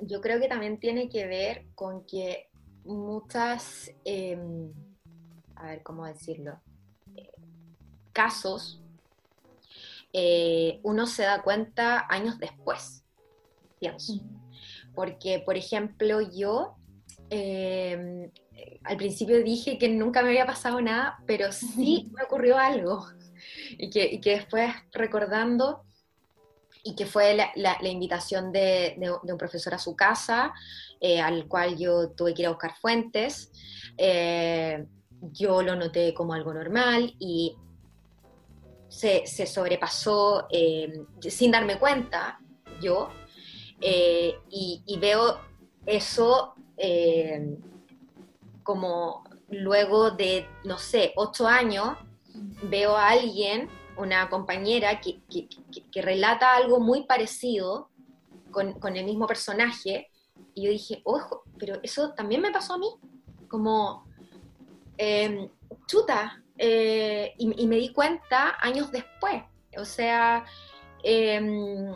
yo creo que también tiene que ver con que muchas, em, a ver, ¿cómo decirlo? casos, eh, uno se da cuenta años después, pienso. Porque, por ejemplo, yo em, al principio dije que nunca me había pasado nada, pero sí me ocurrió algo. Y que, después recordando, y que fue la, invitación de, un profesor a su casa, eh, al cual yo tuve que ir a buscar fuentes, eh, yo lo noté como algo normal y se, sobrepasó eh, sin darme cuenta, yo, y, y, veo eso como luego de, no sé, ocho años, veo a alguien, una compañera, que, relata algo muy parecido con, el mismo personaje, y yo dije, ojo, pero eso también me pasó a mí, como, em, chuta, eh, y, me di cuenta años después, o sea, em,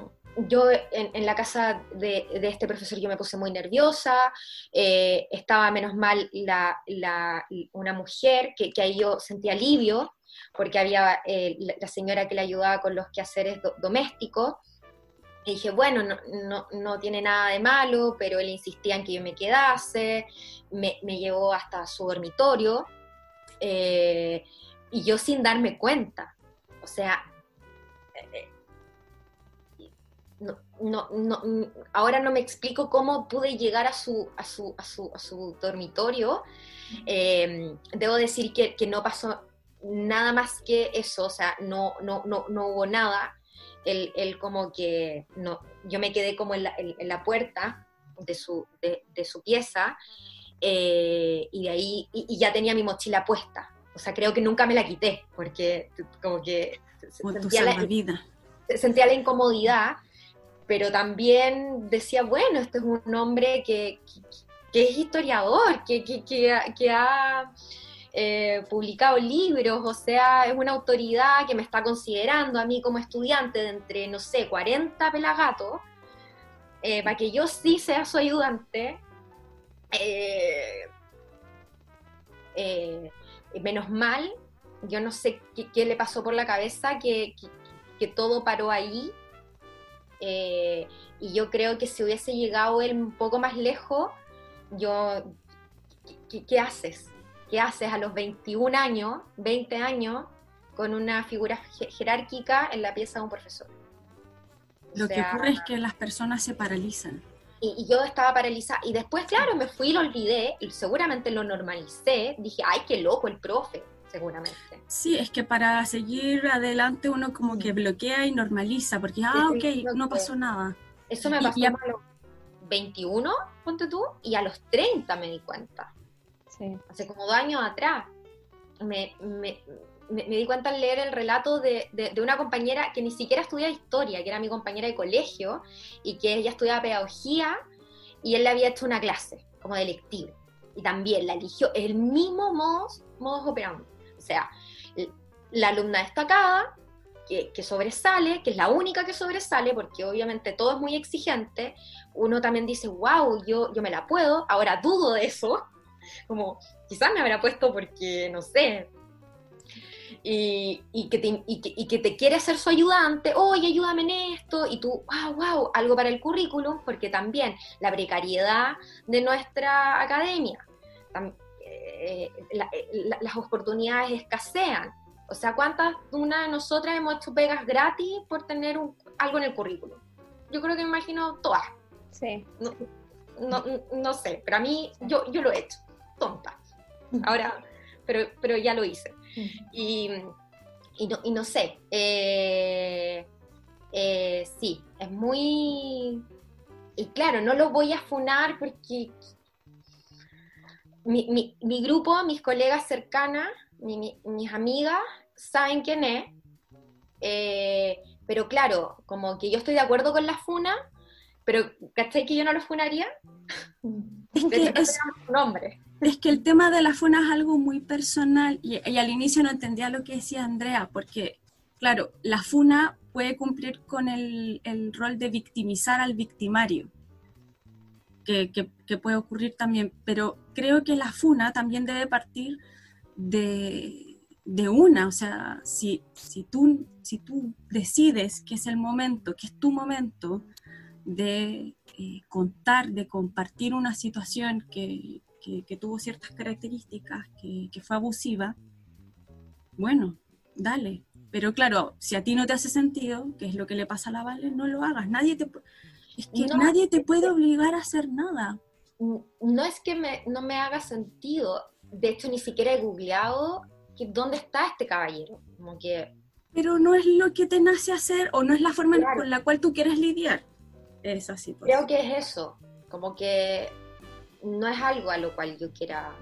yo en, la casa de, este profesor yo me puse muy nerviosa, eh, estaba menos mal una mujer que, ahí yo sentí alivio, porque había eh, la, señora que le ayudaba con los quehaceres domésticos, y dije, bueno, no, tiene nada de malo, pero él insistía en que yo me quedase, me, llevó hasta su dormitorio, eh, y yo sin darme cuenta, o sea, no, no, ahora no me explico cómo pude llegar a su, a su, a su, a su dormitorio. Debo decir que, que, no pasó nada más que eso, o sea, no, no, no, no hubo nada. Él, él, como que, no, yo me quedé como en la, en, la puerta de su, de, de su pieza eh, y de ahí, y, ya tenía mi mochila puesta. O sea, creo que nunca me la quité, porque como que sentía la, sentía la incomodidad pero también decía, bueno, este es un hombre que, es historiador, que, que ha eh, publicado libros, o sea, es una autoridad que me está considerando a mí como estudiante de entre, no sé, 40 pelagatos, eh, para que yo sí sea su ayudante. Eh, menos mal, yo no sé qué, le pasó por la cabeza, que, que todo paró ahí y yo creo que si hubiese llegado él un poco más lejos, yo, ¿qué, haces? ¿Qué haces a los 21 años, 20 años, con una figura jerárquica en la pieza de un profesor? Lo que ocurre es que las personas se paralizan. Y, y, yo estaba paralizada. Y después, claro, me fui y lo olvidé, y seguramente lo normalicé. Dije, ay, qué loco el profe seguramente. Sí, es que para seguir adelante uno como que bloquea y normaliza, porque, ah, ok, no pasó nada. Eso me pasó a los 21, ponte tú, y a los 30 me di cuenta. Hace como dos años atrás. Me, di cuenta al leer el relato de, una compañera que ni siquiera estudiaba historia, que era mi compañera de colegio, y que ella estudiaba pedagogía, y él le había hecho una clase, como de lectiva. Y también la eligió el mismo modo, modo operandi. O sea, la alumna destacada, que, sobresale, que es la única que sobresale, porque obviamente todo es muy exigente, uno también dice, wow, yo, yo me la puedo, ahora dudo de eso, como quizás me habrá puesto porque, no sé, y, que te, y, que, te, quiere ser su ayudante, oye, ayúdame en esto, y tú, wow, wow, algo para el currículum, porque también la precariedad de nuestra academia, eh, eh, las oportunidades escasean. O sea, ¿cuántas una de nosotras hemos hecho pegas gratis por tener algo en el currículum? Yo creo que me imagino todas. Sí. No, sé, pero a mí yo, yo lo he hecho, Ahora, pero, pero ya lo hice. Y, y, no, sé, eh, sí, es muy... Y claro, no lo voy a funar porque mi, mi, grupo, mis colegas cercanas, mis amigas, saben quién es. Eh, pero claro, como que yo estoy de acuerdo con la funa, pero ¿cachai que yo no lo funaría? Es que, es, es que el tema de la funa es algo muy personal y, al inicio no entendía lo que decía Andrea, porque claro, la funa puede cumplir con el, el rol de victimizar al victimario, que, que, puede ocurrir también, pero creo que la funa también debe partir de, de una, o sea, si, si, tú, si tú decides que es el momento, que es tu momento de eh, contar, de compartir una situación que, que, tuvo ciertas características, que, que fue abusiva, bueno, dale, pero claro, si a ti no te hace sentido, que es lo que le pasa a la Vale, no lo hagas. Nadie te, es que nadie te puede obligar a hacer nada. No es que me, no me haga sentido. De hecho, ni siquiera he googleado que, dónde está este caballero. Como que... Pero no es lo que te nace hacer o no es la forma con la cual tú quieres lidiar. Es así. Pues. Creo que es eso. Como que no es algo a lo cual yo quiera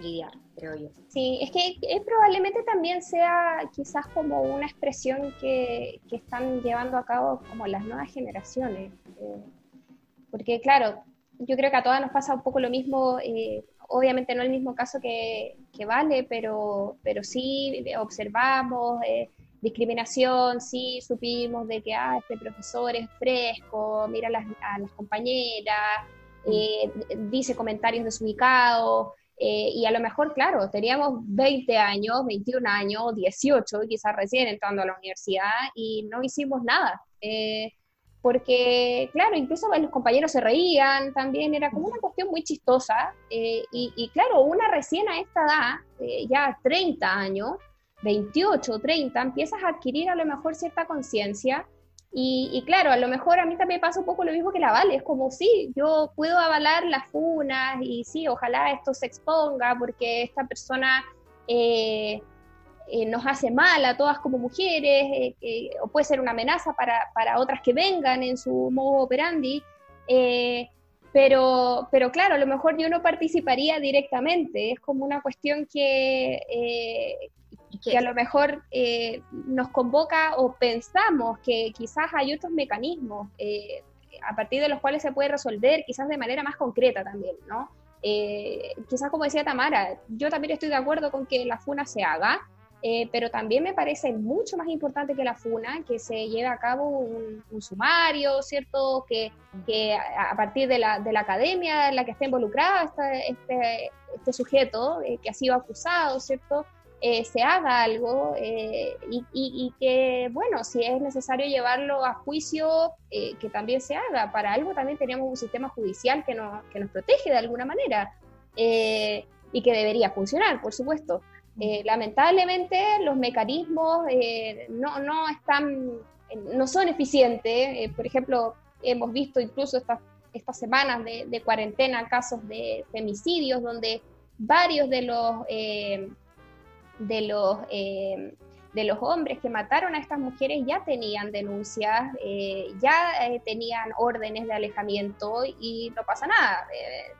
lidiar, creo yo. Sí, es que probablemente también sea quizás como una expresión que, que, están llevando a cabo como las nuevas generaciones. Eh, porque claro, yo creo que a todas nos pasa un poco lo mismo, eh, obviamente no el mismo caso que, que, Vale, pero, pero sí observamos eh, discriminación, sí supimos de que ah, este profesor es fresco, mira a las, a las compañeras, mm. dice comentarios desubicados. Eh, y a lo mejor, claro, teníamos 20 años, 21 años, 18, quizás recién entrando a la universidad y no hicimos nada. Eh, porque, claro, incluso los compañeros se reían también, era como una cuestión muy chistosa. Eh, y, claro, una recién a esta edad, ya 30 años, 28, 30, empiezas a adquirir a lo mejor cierta conciencia y, claro, a lo mejor a mí también pasa un poco lo mismo que la Vale, es como, sí, yo puedo avalar las funas y sí, ojalá esto se exponga porque esta persona eh, eh, nos hace mal a todas como mujeres, eh, o puede ser una amenaza para, para, otras que vengan en su modo operandi, pero, pero claro, a lo mejor yo no participaría directamente, es como una cuestión que, que a lo mejor eh, nos convoca o pensamos que quizás hay otros mecanismos eh, a partir de los cuales se puede resolver, quizás de manera más concreta también, ¿no? Eh, quizás como decía Tamara, yo también estoy de acuerdo con que la FUNA se haga, pero también me parece mucho más importante que la FUNA que se lleve a cabo un, sumario, ¿cierto? Que, que a, partir de la, de la, academia en la que esté involucrada este, este, este sujeto que ha sido acusado, ¿cierto? Eh, se haga algo eh, y, que, bueno, si es necesario llevarlo a juicio, eh, que también se haga. Para algo también tenemos un sistema judicial que nos, que nos protege de alguna manera y que debería funcionar, por supuesto. lamentablemente los mecanismos no, no, están, no son eficientes. por ejemplo, hemos visto incluso estas, estas semanas de, de cuarentena casos de femicidios donde varios de los de los, eh, de los hombres que mataron a estas mujeres ya tenían denuncias, eh, ya eh, tenían órdenes de alejamiento y no pasa nada.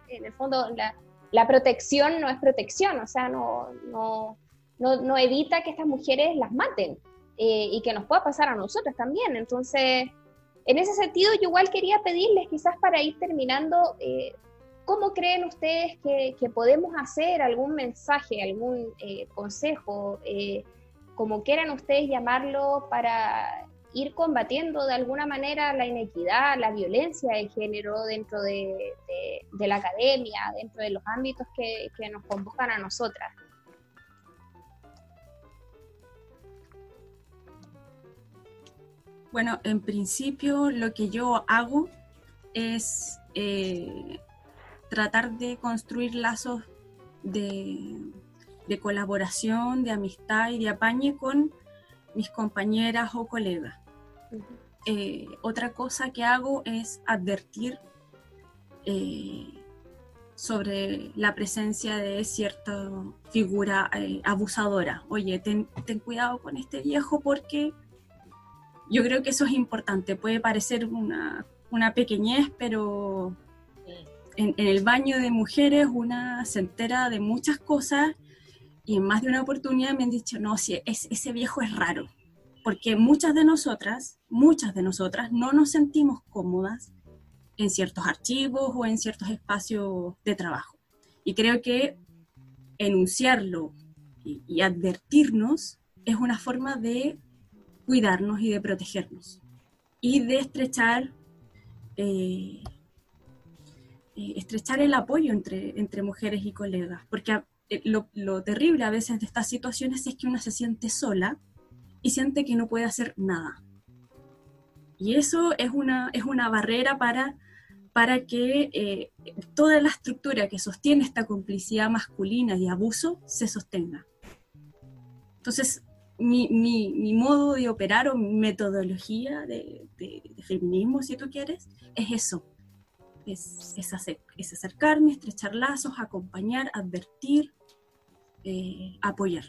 en el fondo, la, la, protección no es protección, o sea, no, no, no, no evita que estas mujeres las maten y que nos pueda pasar a nosotros también. Entonces, en ese sentido, yo igual quería pedirles, quizás para ir terminando, ¿Cómo creen ustedes que, podemos hacer algún mensaje, algún eh, consejo, eh, como quieran ustedes llamarlo, para ir combatiendo de alguna manera la inequidad, la violencia de género dentro de, la academia, dentro de los ámbitos que, nos convocan a nosotras? Bueno, en principio lo que yo hago es eh, tratar de construir lazos de, colaboración, de amistad y de apañe con mis compañeras o colegas. Eh, otra cosa que hago es advertir eh, sobre la presencia de cierta figura eh, abusadora. Oye, ten, ten, cuidado con este viejo porque yo creo que eso es importante. Puede parecer una, una pequeñez, pero en, el baño de mujeres una se entera de muchas cosas y en más de una oportunidad me han dicho, no, si es, ese viejo es raro, porque muchas de nosotras, muchas de nosotras no nos sentimos cómodas en ciertos archivos o en ciertos espacios de trabajo. Y creo que enunciarlo y, advertirnos es una forma de cuidarnos y de protegernos y de estrechar, eh, eh, estrechar el apoyo entre, entre mujeres y colegas, porque eh, lo, lo, terrible a veces de estas situaciones es que una se siente sola y siente que no puede hacer nada. Y eso es una, es una barrera para, para que toda la estructura que sostiene esta complicidad masculina y abuso se sostenga. Entonces, mi, mi, mi, modo de operar o mi metodología de, de, feminismo, si tú quieres, es eso. Es, es, hacer, es acercarme, estrechar lazos, acompañar, advertir, eh, apoyar.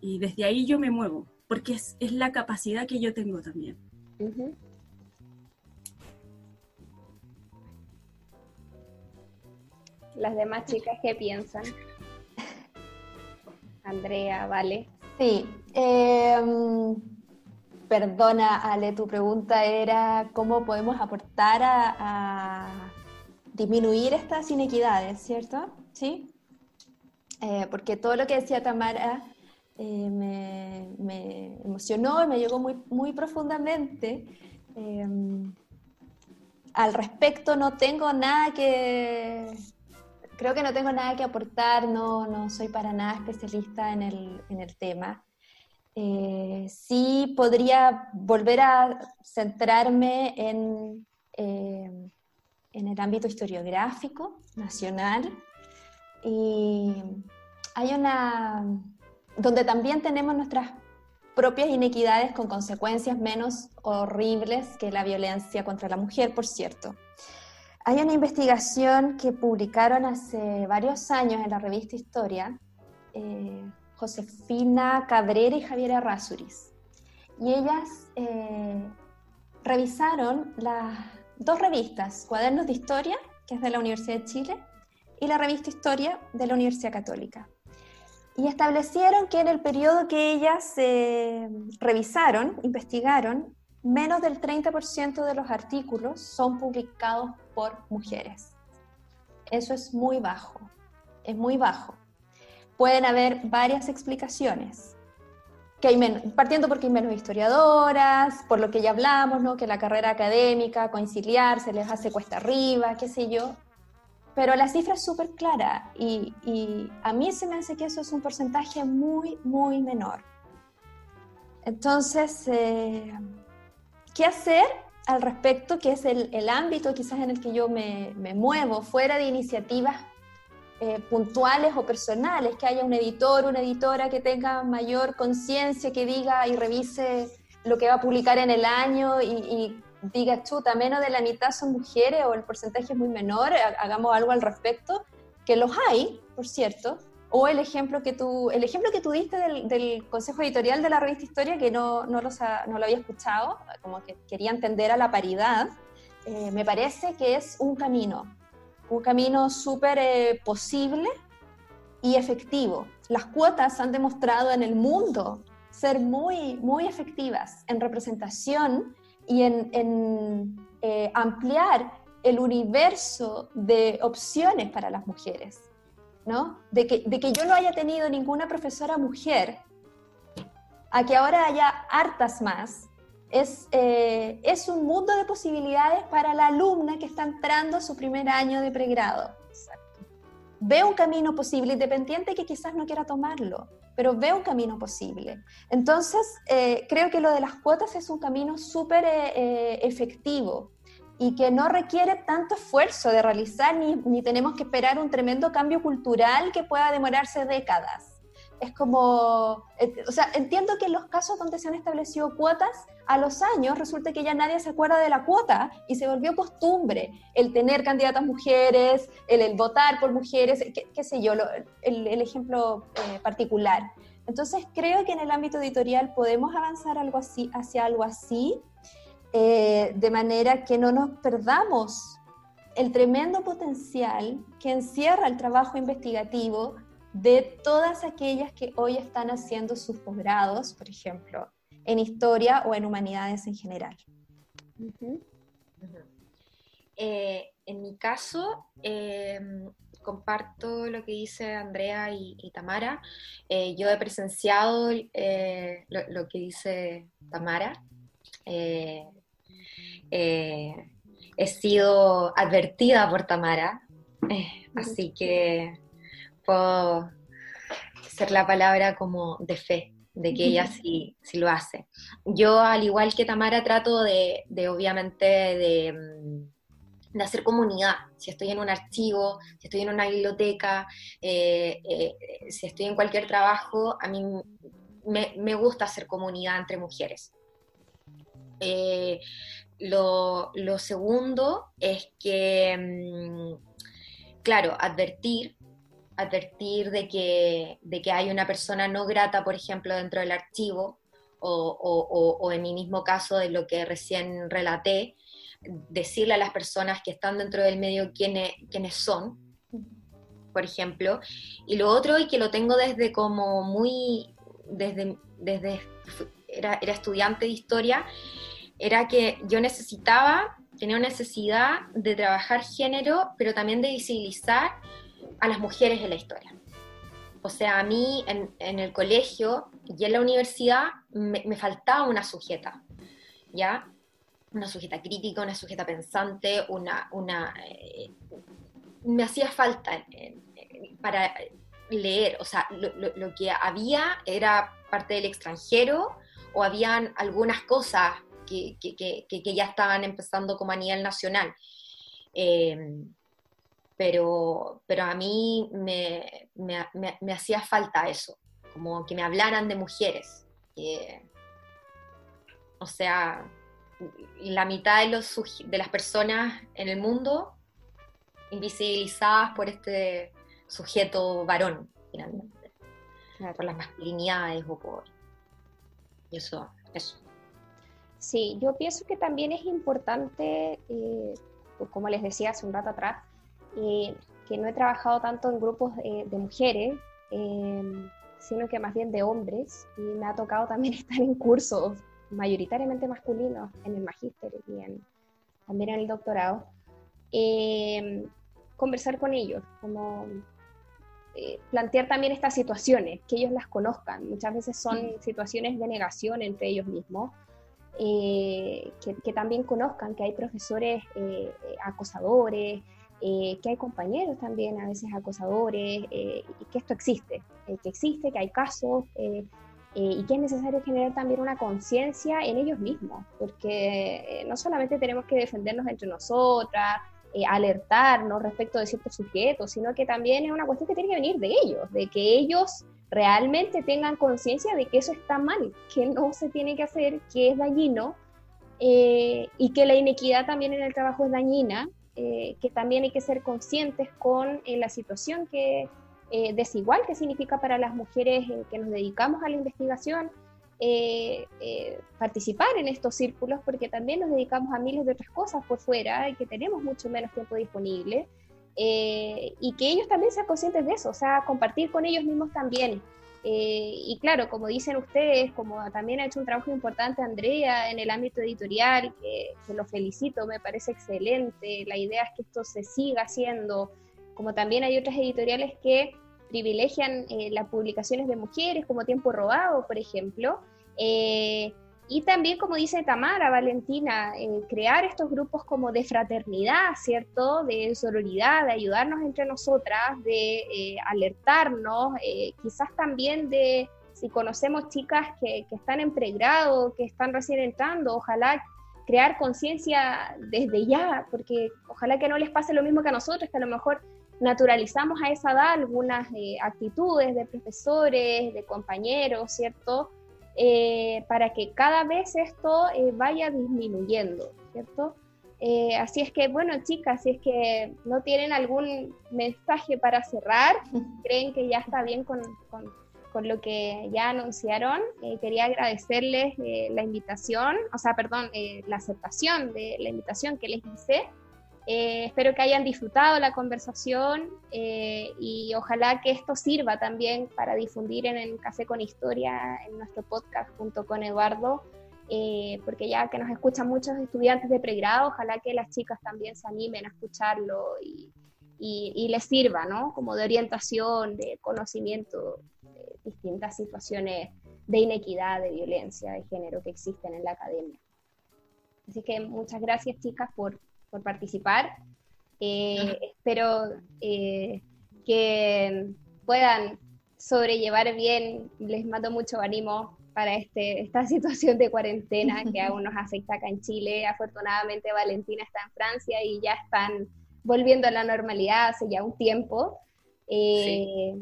Y desde ahí yo me muevo, porque es, es la capacidad que yo tengo también. Uh -huh. Las demás chicas, ¿qué piensan? Andrea, Vale. Sí. Eh, perdona, Ale, tu pregunta era cómo podemos aportar a, disminuir estas inequidades, ¿cierto? Sí. Eh, porque todo lo que decía Tamara eh, me, me, emocionó y me llegó muy, muy profundamente. Eh, al respecto no tengo nada que, creo que no tengo nada que aportar, no, no soy para nada especialista en el, en el tema. Eh, sí podría volver a centrarme en, eh, en el ámbito historiográfico nacional y hay una donde también tenemos nuestras propias inequidades con consecuencias menos horribles que la violencia contra la mujer, por cierto. Hay una investigación que publicaron hace varios años en la revista Historia, eh, Josefina Cabrera y Javiera Rasuris. Y ellas eh, revisaron las dos revistas, Cuadernos de Historia, que es de la Universidad de Chile, y la revista Historia de la Universidad Católica. Y establecieron que en el periodo que ellas eh, revisaron, investigaron, menos del 30% de los artículos son publicados por mujeres. Eso es muy bajo, es muy bajo. Pueden haber varias explicaciones. Que hay menos, partiendo porque hay menos historiadoras, por lo que ya hablamos, ¿no? que la carrera académica, conciliar, se les hace cuesta arriba, qué sé yo. Pero la cifra es súper clara y, y a mí se me hace que eso es un porcentaje muy, muy menor. Entonces, eh, ¿qué hacer al respecto? Que es el, el, ámbito quizás en el que yo me, me muevo, fuera de iniciativas eh, puntuales o personales, que haya un editor, una editora que tenga mayor conciencia, que diga y revise lo que va a publicar en el año y, y, diga, chuta, menos de la mitad son mujeres o el porcentaje es muy menor, hagamos algo al respecto, que los hay, por cierto, o el ejemplo que tú, el ejemplo que tú diste del, consejo editorial de la revista Historia, que no, no lo había escuchado, como que quería entender a la paridad, eh, me parece que es un camino, un camino súper eh, posible y efectivo. Las cuotas han demostrado en el mundo ser muy, muy efectivas en representación y en, eh, ampliar el universo de opciones para las mujeres. ¿no? De que, de que yo no haya tenido ninguna profesora mujer, a que ahora haya hartas más, es, eh, es un mundo de posibilidades para la alumna que está entrando a su primer año de pregrado. Ve un camino posible, independiente que quizás no quiera tomarlo, pero ve un camino posible. Entonces, eh, creo que lo de las cuotas es un camino súper eh, efectivo y que no requiere tanto esfuerzo de realizar ni, ni, tenemos que esperar un tremendo cambio cultural que pueda demorarse décadas. Es como, o sea, entiendo que en los casos donde se han establecido cuotas, a los años resulta que ya nadie se acuerda de la cuota y se volvió costumbre el tener candidatas mujeres, el, votar por mujeres, qué, sé yo, el, ejemplo eh, particular. Entonces creo que en el ámbito editorial podemos avanzar algo así, hacia algo así, eh, de manera que no nos perdamos el tremendo potencial que encierra el trabajo investigativo de todas aquellas que hoy están haciendo sus posgrados, por ejemplo, en historia o en humanidades en general. Uh -huh. Uh -huh. Eh, en mi caso, eh, comparto lo que dice Andrea y, Tamara. Eh, yo he presenciado eh, lo, que dice Tamara. he sido advertida por Tamara, así que puedo ser la palabra como de fe de que ella sí, sí, lo hace. Yo, al igual que Tamara, trato de, de obviamente, de, mm, de, hacer comunidad. Si estoy en un archivo, si estoy en una biblioteca, eh, eh, si estoy en cualquier trabajo, a mí me, me gusta hacer comunidad entre mujeres. Eh, lo, lo, segundo es que, mm, claro, advertir advertir de que, de que hay una persona no grata, por ejemplo, dentro del archivo, o, o, en mi mismo caso de lo que recién relaté, decirle a las personas que están dentro del medio quiénes, quiénes son, por ejemplo. Y lo otro, y que lo tengo desde como muy, desde, desde era, era estudiante de historia, era que yo necesitaba, tenía necesidad de trabajar género, pero también de visibilizar a las mujeres en la historia. O sea, a mí en, el colegio y en la universidad me, faltaba una sujeta, ¿ya? Una sujeta crítica, una sujeta pensante, una... una eh, me hacía falta para leer, o sea, lo, que había era parte del extranjero o habían algunas cosas que, que, ya estaban empezando como a nivel nacional. Eh, pero, pero a mí me, me, hacía falta eso, como que me hablaran de mujeres. o sea, la mitad de, los, de las personas en el mundo invisibilizadas por este sujeto varón, finalmente, por las masculinidades o por... Eso, eso. Sí, yo pienso que también es importante, eh, como les decía hace un rato atrás, eh, que no he trabajado tanto en grupos eh, de mujeres, em, sino que más bien de hombres, y me ha tocado también estar en cursos mayoritariamente masculinos en el magíster y también en el doctorado, em, conversar con ellos, como eh, plantear también estas situaciones, que ellos las conozcan. Muchas veces son mm. situaciones de negación entre ellos mismos, que, que, también conozcan que hay profesores acosadores, eh, que hay compañeros también a veces acosadores, eh, y que esto existe, eh, que existe, que hay casos, y que es necesario generar también una conciencia en ellos mismos, porque no solamente tenemos que defendernos entre nosotras, alertarnos respecto de ciertos sujetos, sino que también es una cuestión que tiene que venir de ellos, de que ellos realmente tengan conciencia de que eso está mal, que no se tiene que hacer, que es dañino, y que la inequidad también en el trabajo es dañina, eh, que también hay que ser conscientes con eh, la situación que, eh, desigual que significa para las mujeres que nos dedicamos a la investigación participar en estos círculos, porque también nos dedicamos a miles de otras cosas por fuera y que tenemos mucho menos tiempo disponible. y que ellos también sean conscientes de eso, o sea, compartir con ellos mismos también eh, y claro, como dicen ustedes, como también ha hecho un trabajo importante Andrea en el ámbito editorial, que, lo felicito, me parece excelente, la idea es que esto se siga haciendo, como también hay otras editoriales que privilegian eh, las publicaciones de mujeres, como Tiempo Robado, por ejemplo, eh, y también, como dice Tamara, Valentina, eh, crear estos grupos como de fraternidad, ¿cierto? De sororidad, de ayudarnos entre nosotras, de eh, alertarnos, eh, quizás también de si conocemos chicas que, que, están en pregrado, que están recién entrando, ojalá crear conciencia desde ya, porque ojalá que no les pase lo mismo que a nosotros, que a lo mejor naturalizamos a esa edad algunas actitudes de profesores, de compañeros, ¿cierto? Eh, para que cada vez esto eh, vaya disminuyendo, ¿cierto? Eh, así es que, bueno, chicas, si es que no tienen algún mensaje para cerrar, creen que ya está bien con, con, con lo que ya anunciaron, quería agradecerles la invitación, o sea, perdón, la aceptación de la invitación que les hice. Eh, espero que hayan disfrutado la conversación eh, y ojalá que esto sirva también para difundir en el Café con Historia, en nuestro podcast junto con Eduardo, eh, porque ya que nos escuchan muchos estudiantes de pregrado, ojalá que las chicas también se animen a escucharlo y, y, les sirva, ¿no? Como de orientación, de conocimiento de distintas situaciones de inequidad, de violencia de género que existen en la academia. Así que muchas gracias chicas por, por participar. Eh, espero eh, que puedan sobrellevar bien, les mando mucho ánimo para este, esta situación de cuarentena que aún nos afecta acá en Chile. Afortunadamente Valentina está en Francia y ya están volviendo a la normalidad hace ya un tiempo. Eh,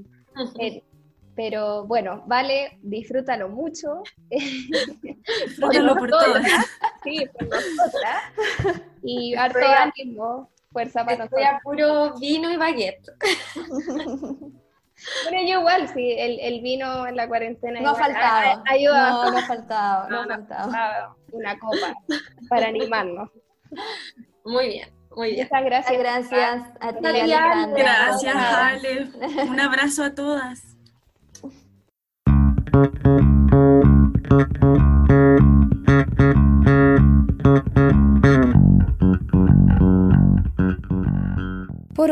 pero bueno, vale, disfrútalo mucho. Disfrútalo por, todas. Sí, por nosotras. Y harto ánimo, fuerza para Estoy nosotros. a puro vino y baguette. Bueno, yo igual, sí, el, el vino en la cuarentena. No ha faltado. Ayuda. No, no ha faltado, no, ha faltado. Una copa para animarnos. Muy bien. Muy bien. Muchas gracias. Gracias a ti, Gracias, Ale. Un abrazo a todas.